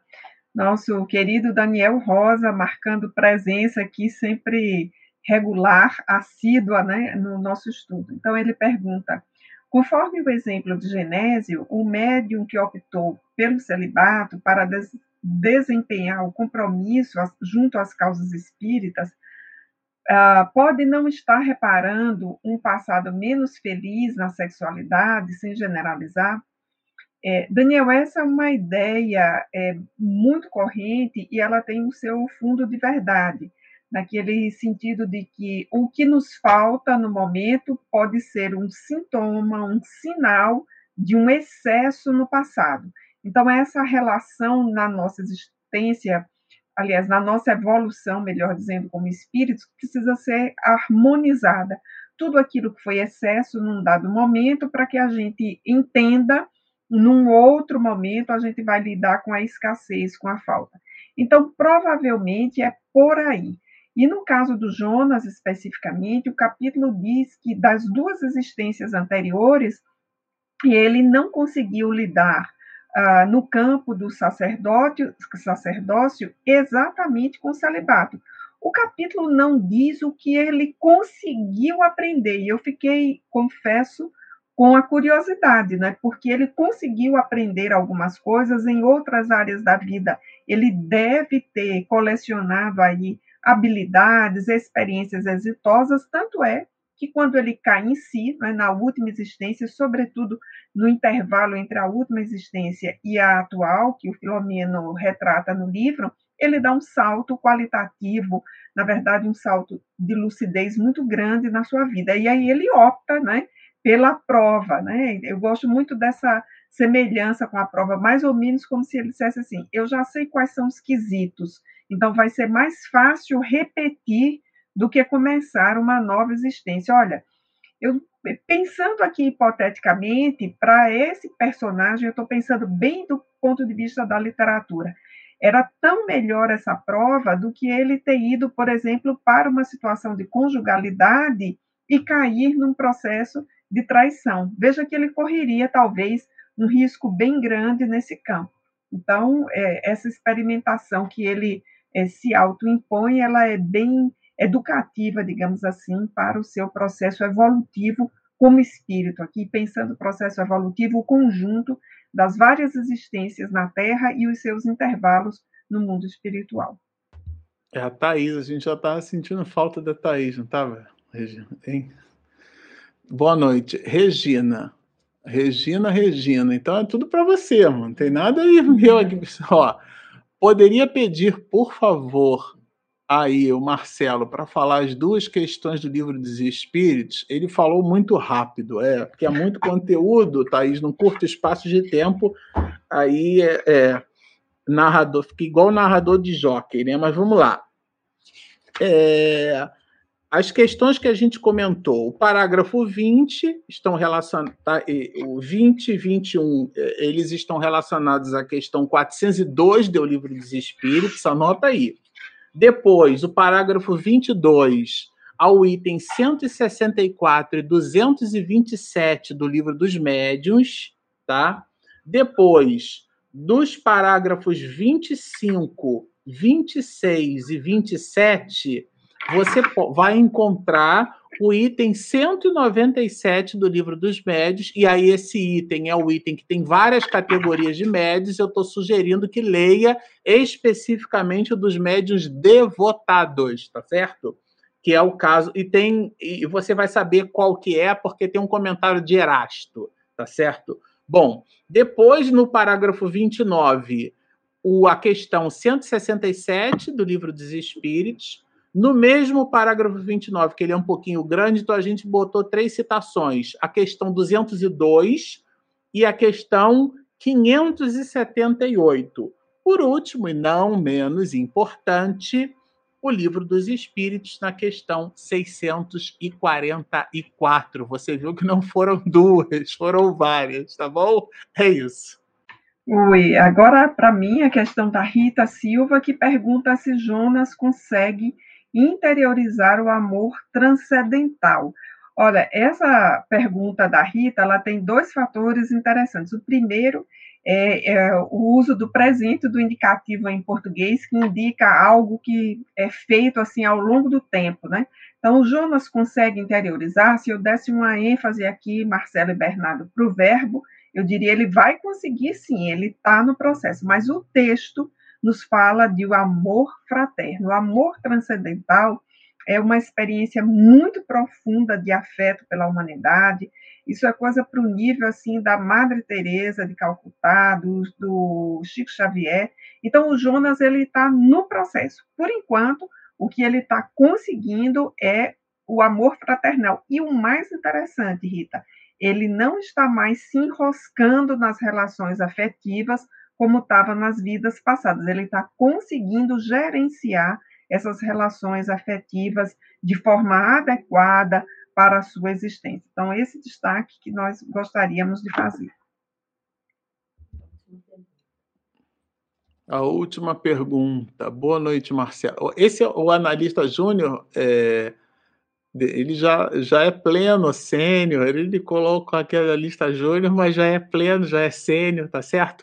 Nosso querido Daniel Rosa marcando presença aqui sempre regular, assídua né, no nosso estudo. Então, ele pergunta: conforme o exemplo de Genésio, o médium que optou pelo celibato para des desempenhar o compromisso junto às causas espíritas, uh, pode não estar reparando um passado menos feliz na sexualidade, sem generalizar? É, Daniel, essa é uma ideia é, muito corrente e ela tem o seu fundo de verdade naquele sentido de que o que nos falta no momento pode ser um sintoma, um sinal de um excesso no passado. Então, essa relação na nossa existência, aliás, na nossa evolução, melhor dizendo, como espíritos, precisa ser harmonizada. Tudo aquilo que foi excesso num dado momento, para que a gente entenda, num outro momento, a gente vai lidar com a escassez, com a falta. Então, provavelmente é por aí. E no caso do Jonas, especificamente, o capítulo diz que das duas existências anteriores, ele não conseguiu lidar uh, no campo do sacerdócio, sacerdócio exatamente com o celibato. O capítulo não diz o que ele conseguiu aprender, e eu fiquei, confesso, com a curiosidade, né? Porque ele conseguiu aprender algumas coisas em outras áreas da vida. Ele deve ter colecionado aí habilidades, experiências exitosas, tanto é que quando ele cai em si, né, na última existência, sobretudo no intervalo entre a última existência e a atual, que o Filomeno retrata no livro, ele dá um salto qualitativo, na verdade, um salto de lucidez muito grande na sua vida. E aí ele opta né, pela prova. Né? Eu gosto muito dessa semelhança com a prova, mais ou menos como se ele dissesse assim: eu já sei quais são os quesitos, então vai ser mais fácil repetir do que começar uma nova existência. Olha, eu pensando aqui hipoteticamente, para esse personagem, eu estou pensando bem do ponto de vista da literatura. Era tão melhor essa prova do que ele ter ido, por exemplo, para uma situação de conjugalidade e cair num processo de traição. Veja que ele correria, talvez, um risco bem grande nesse campo. Então, é, essa experimentação que ele é, se autoimpõe, ela é bem educativa, digamos assim, para o seu processo evolutivo como espírito, aqui pensando o processo evolutivo, o conjunto das várias existências na Terra e os seus intervalos no mundo espiritual. É a Thaís, a gente já estava sentindo falta da Thaís, não estava, Regina? Hein? Boa noite. Regina, Regina, Regina. Então é tudo para você, mano. Não tem nada aí meu aqui. Ó, poderia pedir, por favor, aí o Marcelo para falar as duas questões do livro dos Espíritos, ele falou muito rápido, é, porque é muito conteúdo, Thaís, num curto espaço de tempo, aí é, é narrador, fica igual narrador de jockey, né? Mas vamos lá. É, as questões que a gente comentou, o parágrafo 20 estão relacionados, tá, o 20 e 21, é, eles estão relacionados à questão 402 do Livro dos Espíritos, anota aí. Depois, o parágrafo 22 ao item 164 e 227 do Livro dos Médiuns, tá? Depois, dos parágrafos 25, 26 e 27, você vai encontrar o item 197 do livro dos médios, e aí esse item é o item que tem várias categorias de médios, eu estou sugerindo que leia especificamente o dos médios devotados, tá certo? Que é o caso, e tem e você vai saber qual que é, porque tem um comentário de Erasto, tá certo? Bom, depois no parágrafo 29, o, a questão 167 do livro dos Espíritos, no mesmo parágrafo 29, que ele é um pouquinho grande, então a gente botou três citações: a questão 202 e a questão 578. Por último, e não menos importante, o livro dos Espíritos na questão 644. Você viu que não foram duas, foram várias, tá bom? É isso. Oi, agora para mim a questão da Rita Silva que pergunta se Jonas consegue interiorizar o amor transcendental. Olha, essa pergunta da Rita, ela tem dois fatores interessantes. O primeiro é, é, o uso do presente do indicativo em português, que indica algo que é feito assim ao longo do tempo, né? Então, o Jonas consegue interiorizar, se eu desse uma ênfase aqui, Marcelo e Bernardo, para o verbo, eu diria ele vai conseguir sim, ele está no processo, mas o texto nos fala de o um amor fraterno. O amor transcendental é uma experiência muito profunda de afeto pela humanidade. Isso é coisa para o nível assim da Madre Teresa de Calcutá, do, do Chico Xavier. Então o Jonas ele está no processo. Por enquanto, o que ele está conseguindo é o amor fraternal. E o mais interessante, Rita, ele não está mais se enroscando nas relações afetivas como estava nas vidas passadas. Ele está conseguindo gerenciar essas relações afetivas de forma adequada para a sua existência. Então, esse destaque que nós gostaríamos de fazer. A última pergunta. Boa noite, Marcelo. Esse é o analista júnior, é, ele já, já é pleno, sênior, ele coloca aquela lista júnior, mas já é pleno, já é sênior, tá certo?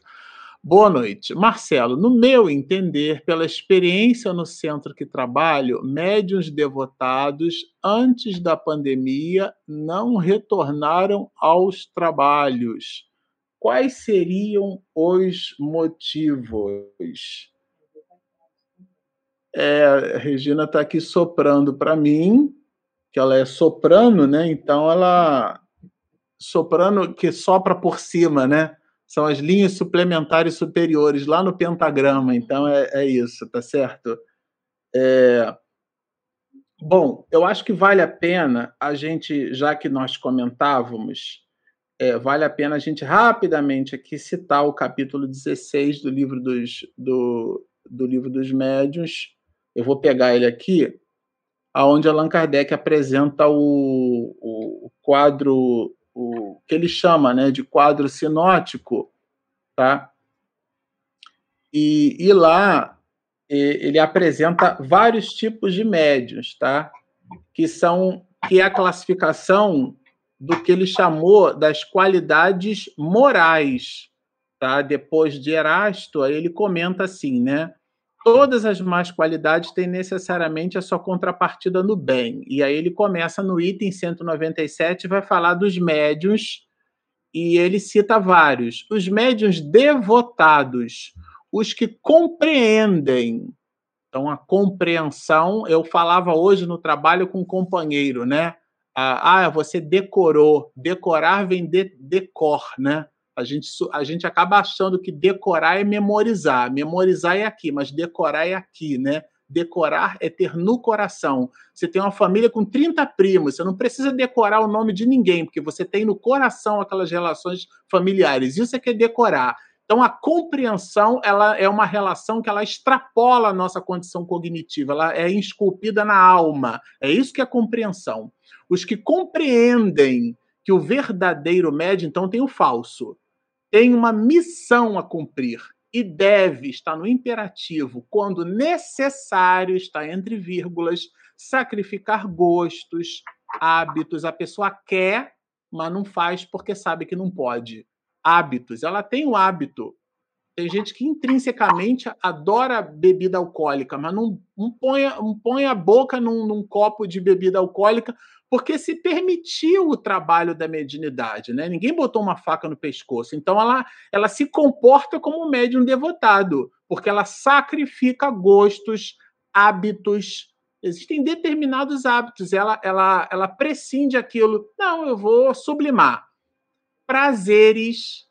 Boa noite. Marcelo, no meu entender, pela experiência no centro que trabalho, médiuns devotados, antes da pandemia, não retornaram aos trabalhos. Quais seriam os motivos? É, Regina está aqui soprando para mim, que ela é soprano, né? Então ela soprano que sopra por cima, né? São as linhas suplementares superiores lá no pentagrama. Então é, é isso, tá certo? É... Bom, eu acho que vale a pena a gente, já que nós comentávamos, é, vale a pena a gente rapidamente aqui citar o capítulo 16 do livro dos, do, do livro dos médiuns. Eu vou pegar ele aqui, aonde Allan Kardec apresenta o, o quadro que ele chama né, de quadro sinótico, tá? E, e lá ele apresenta vários tipos de médios, tá? Que são que é a classificação do que ele chamou das qualidades morais, tá? Depois de Erasto, ele comenta assim, né? Todas as más qualidades têm necessariamente a sua contrapartida no bem. E aí ele começa no item 197 e vai falar dos médiuns, e ele cita vários. Os médiuns devotados, os que compreendem. Então, a compreensão, eu falava hoje no trabalho com um companheiro, né? Ah, você decorou. Decorar vem de decor, né? A gente, a gente acaba achando que decorar é memorizar. Memorizar é aqui, mas decorar é aqui, né? Decorar é ter no coração. Você tem uma família com 30 primos, você não precisa decorar o nome de ninguém, porque você tem no coração aquelas relações familiares. Isso é que é decorar. Então, a compreensão ela é uma relação que ela extrapola a nossa condição cognitiva, ela é esculpida na alma. É isso que é compreensão. Os que compreendem que o verdadeiro médio, então, tem o falso, tem uma missão a cumprir e deve estar no imperativo, quando necessário, está entre vírgulas, sacrificar gostos, hábitos. A pessoa quer, mas não faz porque sabe que não pode hábitos. Ela tem o hábito. Tem gente que intrinsecamente adora bebida alcoólica, mas não, não, põe, não põe a boca num, num copo de bebida alcoólica porque se permitiu o trabalho da mediunidade, né? Ninguém botou uma faca no pescoço. Então ela, ela se comporta como um médium devotado, porque ela sacrifica gostos, hábitos. Existem determinados hábitos, ela, ela, ela prescinde aquilo. Não, eu vou sublimar prazeres,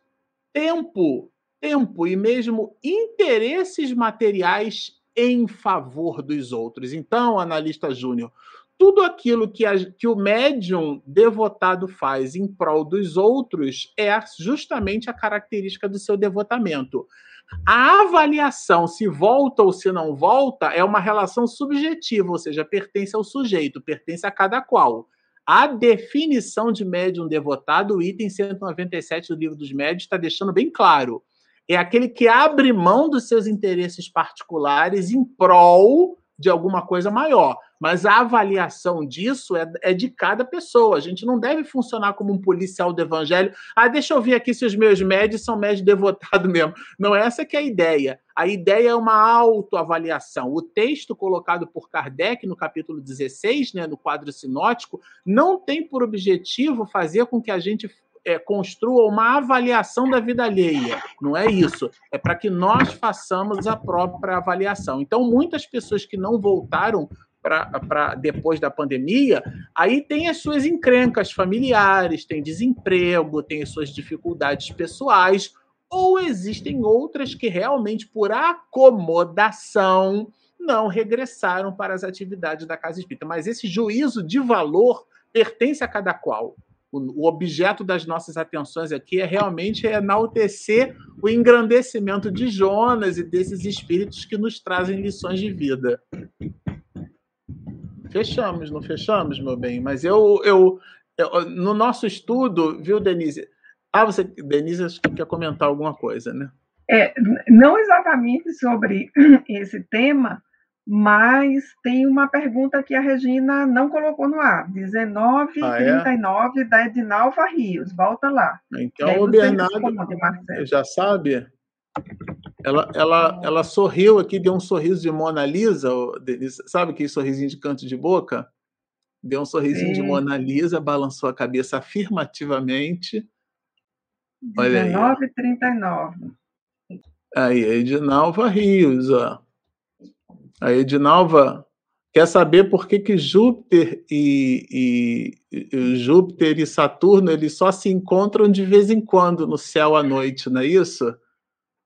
tempo, tempo e mesmo interesses materiais em favor dos outros. Então, analista júnior, tudo aquilo que, a, que o médium devotado faz em prol dos outros é justamente a característica do seu devotamento. A avaliação se volta ou se não volta é uma relação subjetiva, ou seja, pertence ao sujeito, pertence a cada qual. A definição de médium devotado, o item 197 do livro dos médios, está deixando bem claro. É aquele que abre mão dos seus interesses particulares em prol de alguma coisa maior. Mas a avaliação disso é, é, de cada pessoa. A gente não deve funcionar como um policial do evangelho. Ah, deixa eu ver aqui se os meus médios são médios devotados (laughs) mesmo. Não, essa que é a ideia. A ideia é uma autoavaliação. O texto colocado por Kardec no capítulo 16, né, no quadro sinótico, não tem por objetivo fazer com que a gente é, construa uma avaliação da vida alheia. Não é isso. É para que nós façamos a própria avaliação. Então, muitas pessoas que não voltaram para depois da pandemia, aí tem as suas encrencas familiares, tem desemprego, tem as suas dificuldades pessoais, ou existem outras que realmente, por acomodação, não regressaram para as atividades da casa espírita. Mas esse juízo de valor pertence a cada qual o, objeto das nossas atenções aqui é realmente enaltecer o engrandecimento de Jonas e desses espíritos que nos trazem lições de vida. Fechamos, não fechamos, meu bem? Mas eu, eu, eu no nosso estudo, viu, Denise? Ah, você, Denise, acho que quer comentar alguma coisa, né? É, não exatamente sobre esse tema, mas tem uma pergunta que a Regina não colocou no ar. 1939 ah, é? da Edinalva Rios. Volta lá. Então o Bernardo já sabe. Ela, ela, ela sorriu aqui, deu um sorriso de Mona Lisa. Sabe aquele sorrisinho de canto de boca? Deu um sorrisinho Sim. de Mona Lisa, balançou a cabeça afirmativamente. 1939. Aí, Edinalva Rios, ó. A Edinalva quer saber por que, que Júpiter e, e, Júpiter e Saturno eles só se encontram de vez em quando no céu à noite, não é isso?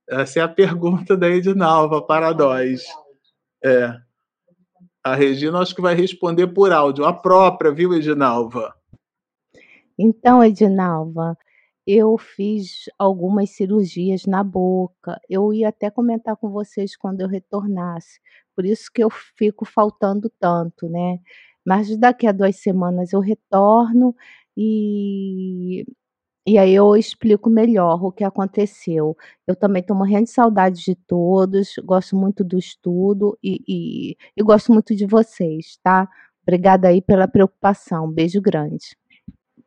Essa é a pergunta da Edinalva para nós. É. A Regina acho que vai responder por áudio, a própria, viu, Edinalva? Então, Edinalva, eu fiz algumas cirurgias na boca. Eu ia até comentar com vocês quando eu retornasse, por isso que eu fico faltando tanto, né? Mas daqui a duas semanas eu retorno e, e aí eu explico melhor o que aconteceu. Eu também estou morrendo de saudade de todos, gosto muito do estudo e, e, e gosto muito de vocês, tá? Obrigada aí pela preocupação. Beijo grande.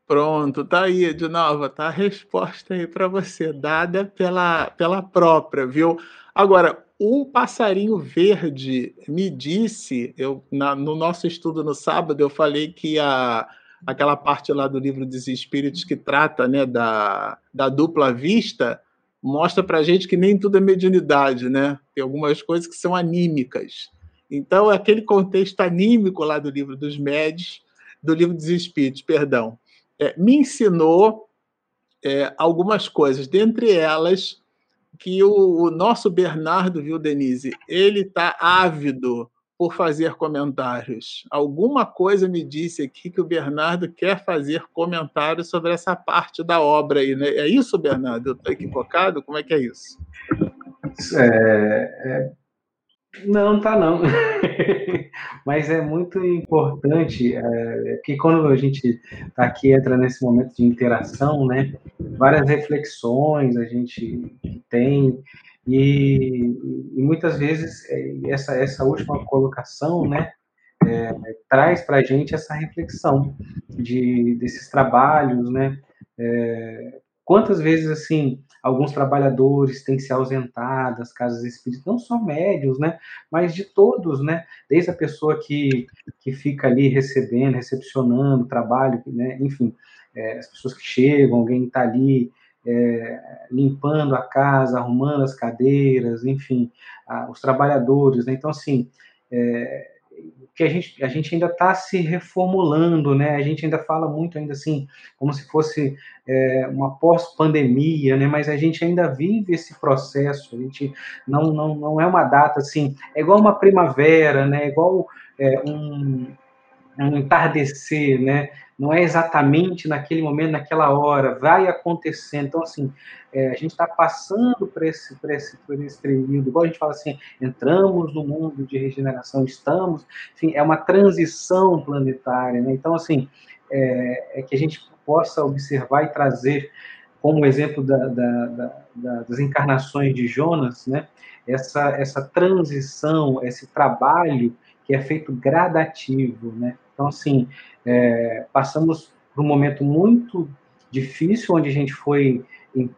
Pronto, tá aí, novo, tá a resposta aí para você, dada pela, pela própria, viu? Agora, um passarinho verde me disse, eu, na, no nosso estudo no sábado, eu falei que a, aquela parte lá do livro dos Espíritos que trata né, da, da dupla vista mostra para gente que nem tudo é mediunidade, né? Tem algumas coisas que são anímicas. Então, aquele contexto anímico lá do livro dos médios, do livro dos Espíritos, perdão, é, me ensinou é, algumas coisas, dentre elas que o, o nosso Bernardo, viu, Denise, ele está ávido por fazer comentários. Alguma coisa me disse aqui que o Bernardo quer fazer comentários sobre essa parte da obra aí, né? É isso, Bernardo? Eu estou equivocado? Como é que é isso? É, é... Não, tá não. (laughs) Mas é muito importante é, que quando a gente está aqui entra nesse momento de interação, né? Várias reflexões a gente tem e, e muitas vezes é, essa, essa última colocação, né, é, traz para a gente essa reflexão de, desses trabalhos, né, é, quantas vezes, assim, alguns trabalhadores têm se ausentado das casas espíritas, não só médios, né, mas de todos, né, desde a pessoa que, que fica ali recebendo, recepcionando trabalho, né, enfim, é, as pessoas que chegam, alguém está ali é, limpando a casa, arrumando as cadeiras, enfim, a, os trabalhadores, né? Então, assim, é, que a gente, a gente ainda está se reformulando, né? A gente ainda fala muito ainda assim, como se fosse é, uma pós-pandemia, né? Mas a gente ainda vive esse processo. A gente não, não, não é uma data assim, é igual uma primavera, né? É igual é, um, um entardecer, né? Não é exatamente naquele momento, naquela hora, vai acontecendo. Então, assim, é, a gente está passando por esse, por, esse, por esse período, igual a gente fala assim, entramos no mundo de regeneração, estamos, enfim, é uma transição planetária. Né? Então, assim, é, é, que a gente possa observar e trazer como exemplo da, da, da, das encarnações de Jonas, né? essa, essa transição, esse trabalho que é feito gradativo, né? Então, assim, é, passamos por um momento muito difícil, onde a gente foi,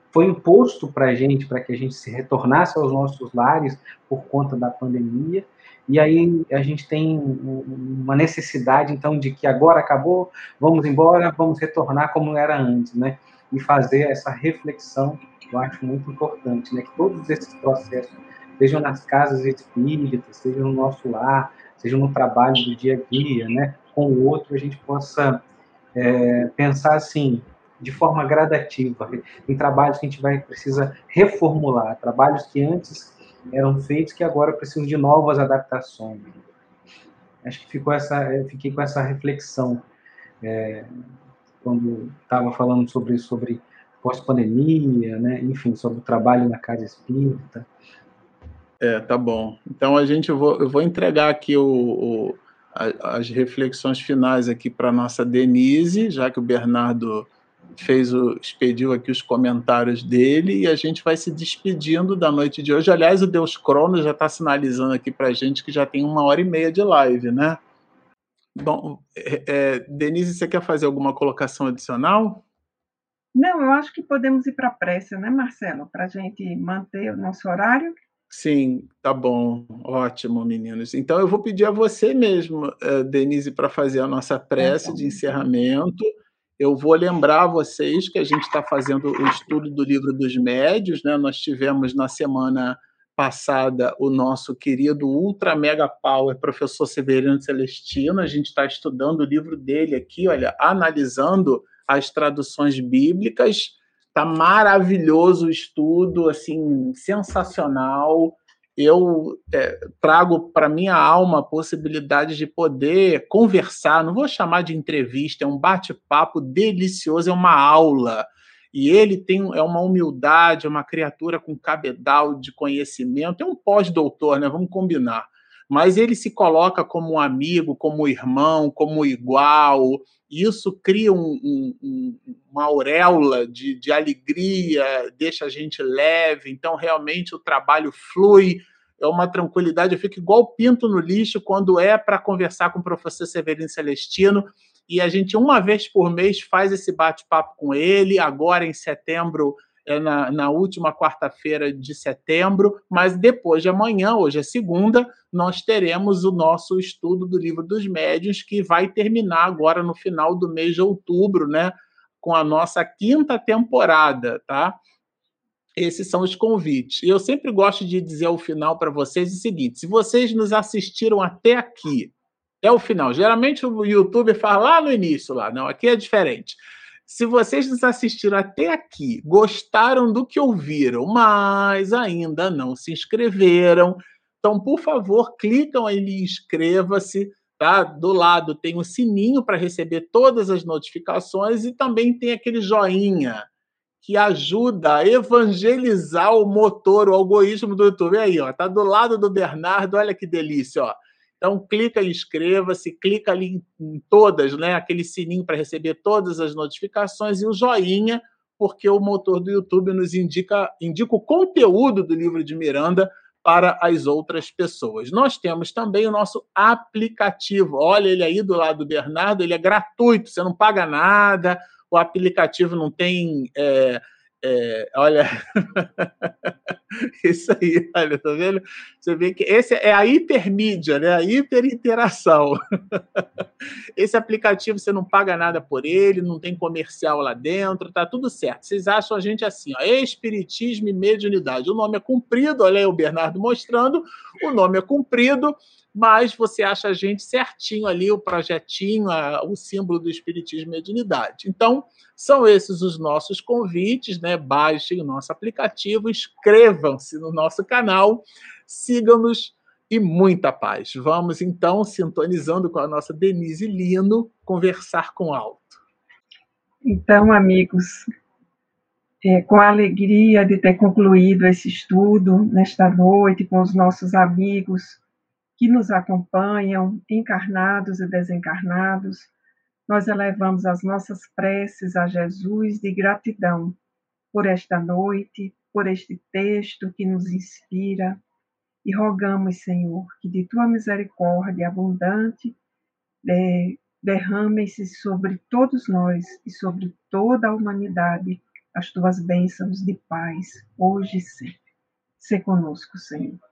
foi imposto para a gente, para que a gente se retornasse aos nossos lares por conta da pandemia, e aí a gente tem uma necessidade, então, de que agora acabou, vamos embora, vamos retornar como era antes, né? E fazer essa reflexão, eu acho muito importante, né? Que todos esses processos, sejam nas casas espíritas, sejam no nosso lar, seja no trabalho do dia a dia, né, com o outro, a gente possa é, pensar assim, de forma gradativa. Em trabalhos que a gente vai precisa reformular, trabalhos que antes eram feitos que agora precisam de novas adaptações. Acho que ficou essa, fiquei com essa reflexão é, quando estava falando sobre sobre pós-pandemia, né? Enfim, sobre o trabalho na casa espírita. É, tá bom. Então a gente eu vou, eu vou entregar aqui o, o as reflexões finais aqui para nossa Denise, já que o Bernardo fez o expediu aqui os comentários dele e a gente vai se despedindo da noite de hoje. Aliás, o Deus Crono já está sinalizando aqui para a gente que já tem uma hora e meia de live, né? Bom, é, é, Denise, você quer fazer alguma colocação adicional? Não, eu acho que podemos ir para a prece, né, Marcelo, para a gente manter o nosso horário. Sim, tá bom. Ótimo, meninos. Então eu vou pedir a você mesmo, eh, Denise, para fazer a nossa prece de encerramento. Eu vou lembrar vocês que a gente está fazendo o estudo do livro dos médios, né? Nós tivemos na semana passada o nosso querido Ultra Mega Power, professor Severino Celestino. A gente está estudando o livro dele aqui, olha, analisando as traduções bíblicas Tá maravilhoso o estudo, assim, sensacional. Eu é, trago para minha alma a possibilidade de poder conversar. Não vou chamar de entrevista, é um bate-papo delicioso, é uma aula. E ele tem é uma humildade, é uma criatura com cabedal de conhecimento, é um pós-doutor, né? Vamos combinar mas ele se coloca como um amigo, como irmão, como igual. Isso cria um, um, uma auréola de, de alegria, deixa a gente leve. Então, realmente, o trabalho flui, é uma tranquilidade. Eu fico igual pinto no lixo quando é para conversar com o professor Severino Celestino. E a gente, uma vez por mês, faz esse bate-papo com ele. Agora, em setembro, é na, na última quarta-feira de setembro, mas depois de amanhã, hoje é segunda, nós teremos o nosso estudo do livro dos médiuns, que vai terminar agora no final do mês de outubro, né? Com a nossa quinta temporada, tá? Esses são os convites. Eu sempre gosto de dizer ao final para vocês o seguinte: se vocês nos assistiram até aqui, é o final. Geralmente o YouTube fala lá no início, lá, não, aqui é diferente. Se vocês nos assistiram até aqui, gostaram do que ouviram, mas ainda não se inscreveram, Então, por favor, clicam ali, inscreva-se. Tá? Do lado tem o sininho para receber todas as notificações e também tem aquele joinha que ajuda a evangelizar o motor, o algoritmo do YouTube. Aí, ó, tá do lado do Bernardo, olha que delícia, ó. Então clica em inscreva-se, clica ali em todas, né? Aquele sininho para receber todas as notificações e o joinha, porque o motor do YouTube nos indica, indica o conteúdo do livro de Miranda para as outras pessoas. Nós temos também o nosso aplicativo. Olha ele aí do lado do Bernardo, ele é gratuito, você não paga nada, o aplicativo não tem. É, é, olha, (laughs) isso aí, olha, tá vendo? Você vê que esse é a hipermídia, né? A hiperinteração. (laughs) Esse aplicativo você não paga nada por ele, não tem comercial lá dentro, tá tudo certo. Vocês acham a gente assim, ó, Espiritismo e Mediunidade. O nome é comprido, olha aí o Bernardo mostrando, o nome é comprido, mas você acha a gente certinho ali, o projetinho, a, o símbolo do Espiritismo e Mediunidade. Então, são esses os nossos convites, né? Baixem o nosso aplicativo, inscrevam-se no nosso canal, sigam-nos e muita paz. Vamos então, sintonizando com a nossa Denise Lino, conversar com alto. Então, amigos, é, com a alegria de ter concluído esse estudo nesta noite com os nossos amigos que nos acompanham, encarnados e desencarnados, nós elevamos as nossas preces a Jesus de gratidão por esta noite, por este texto que nos inspira, e rogamos, Senhor, que de tua misericórdia abundante derrame-se sobre todos nós e sobre toda a humanidade as tuas bênçãos de paz, hoje e sempre. Se conosco, Senhor.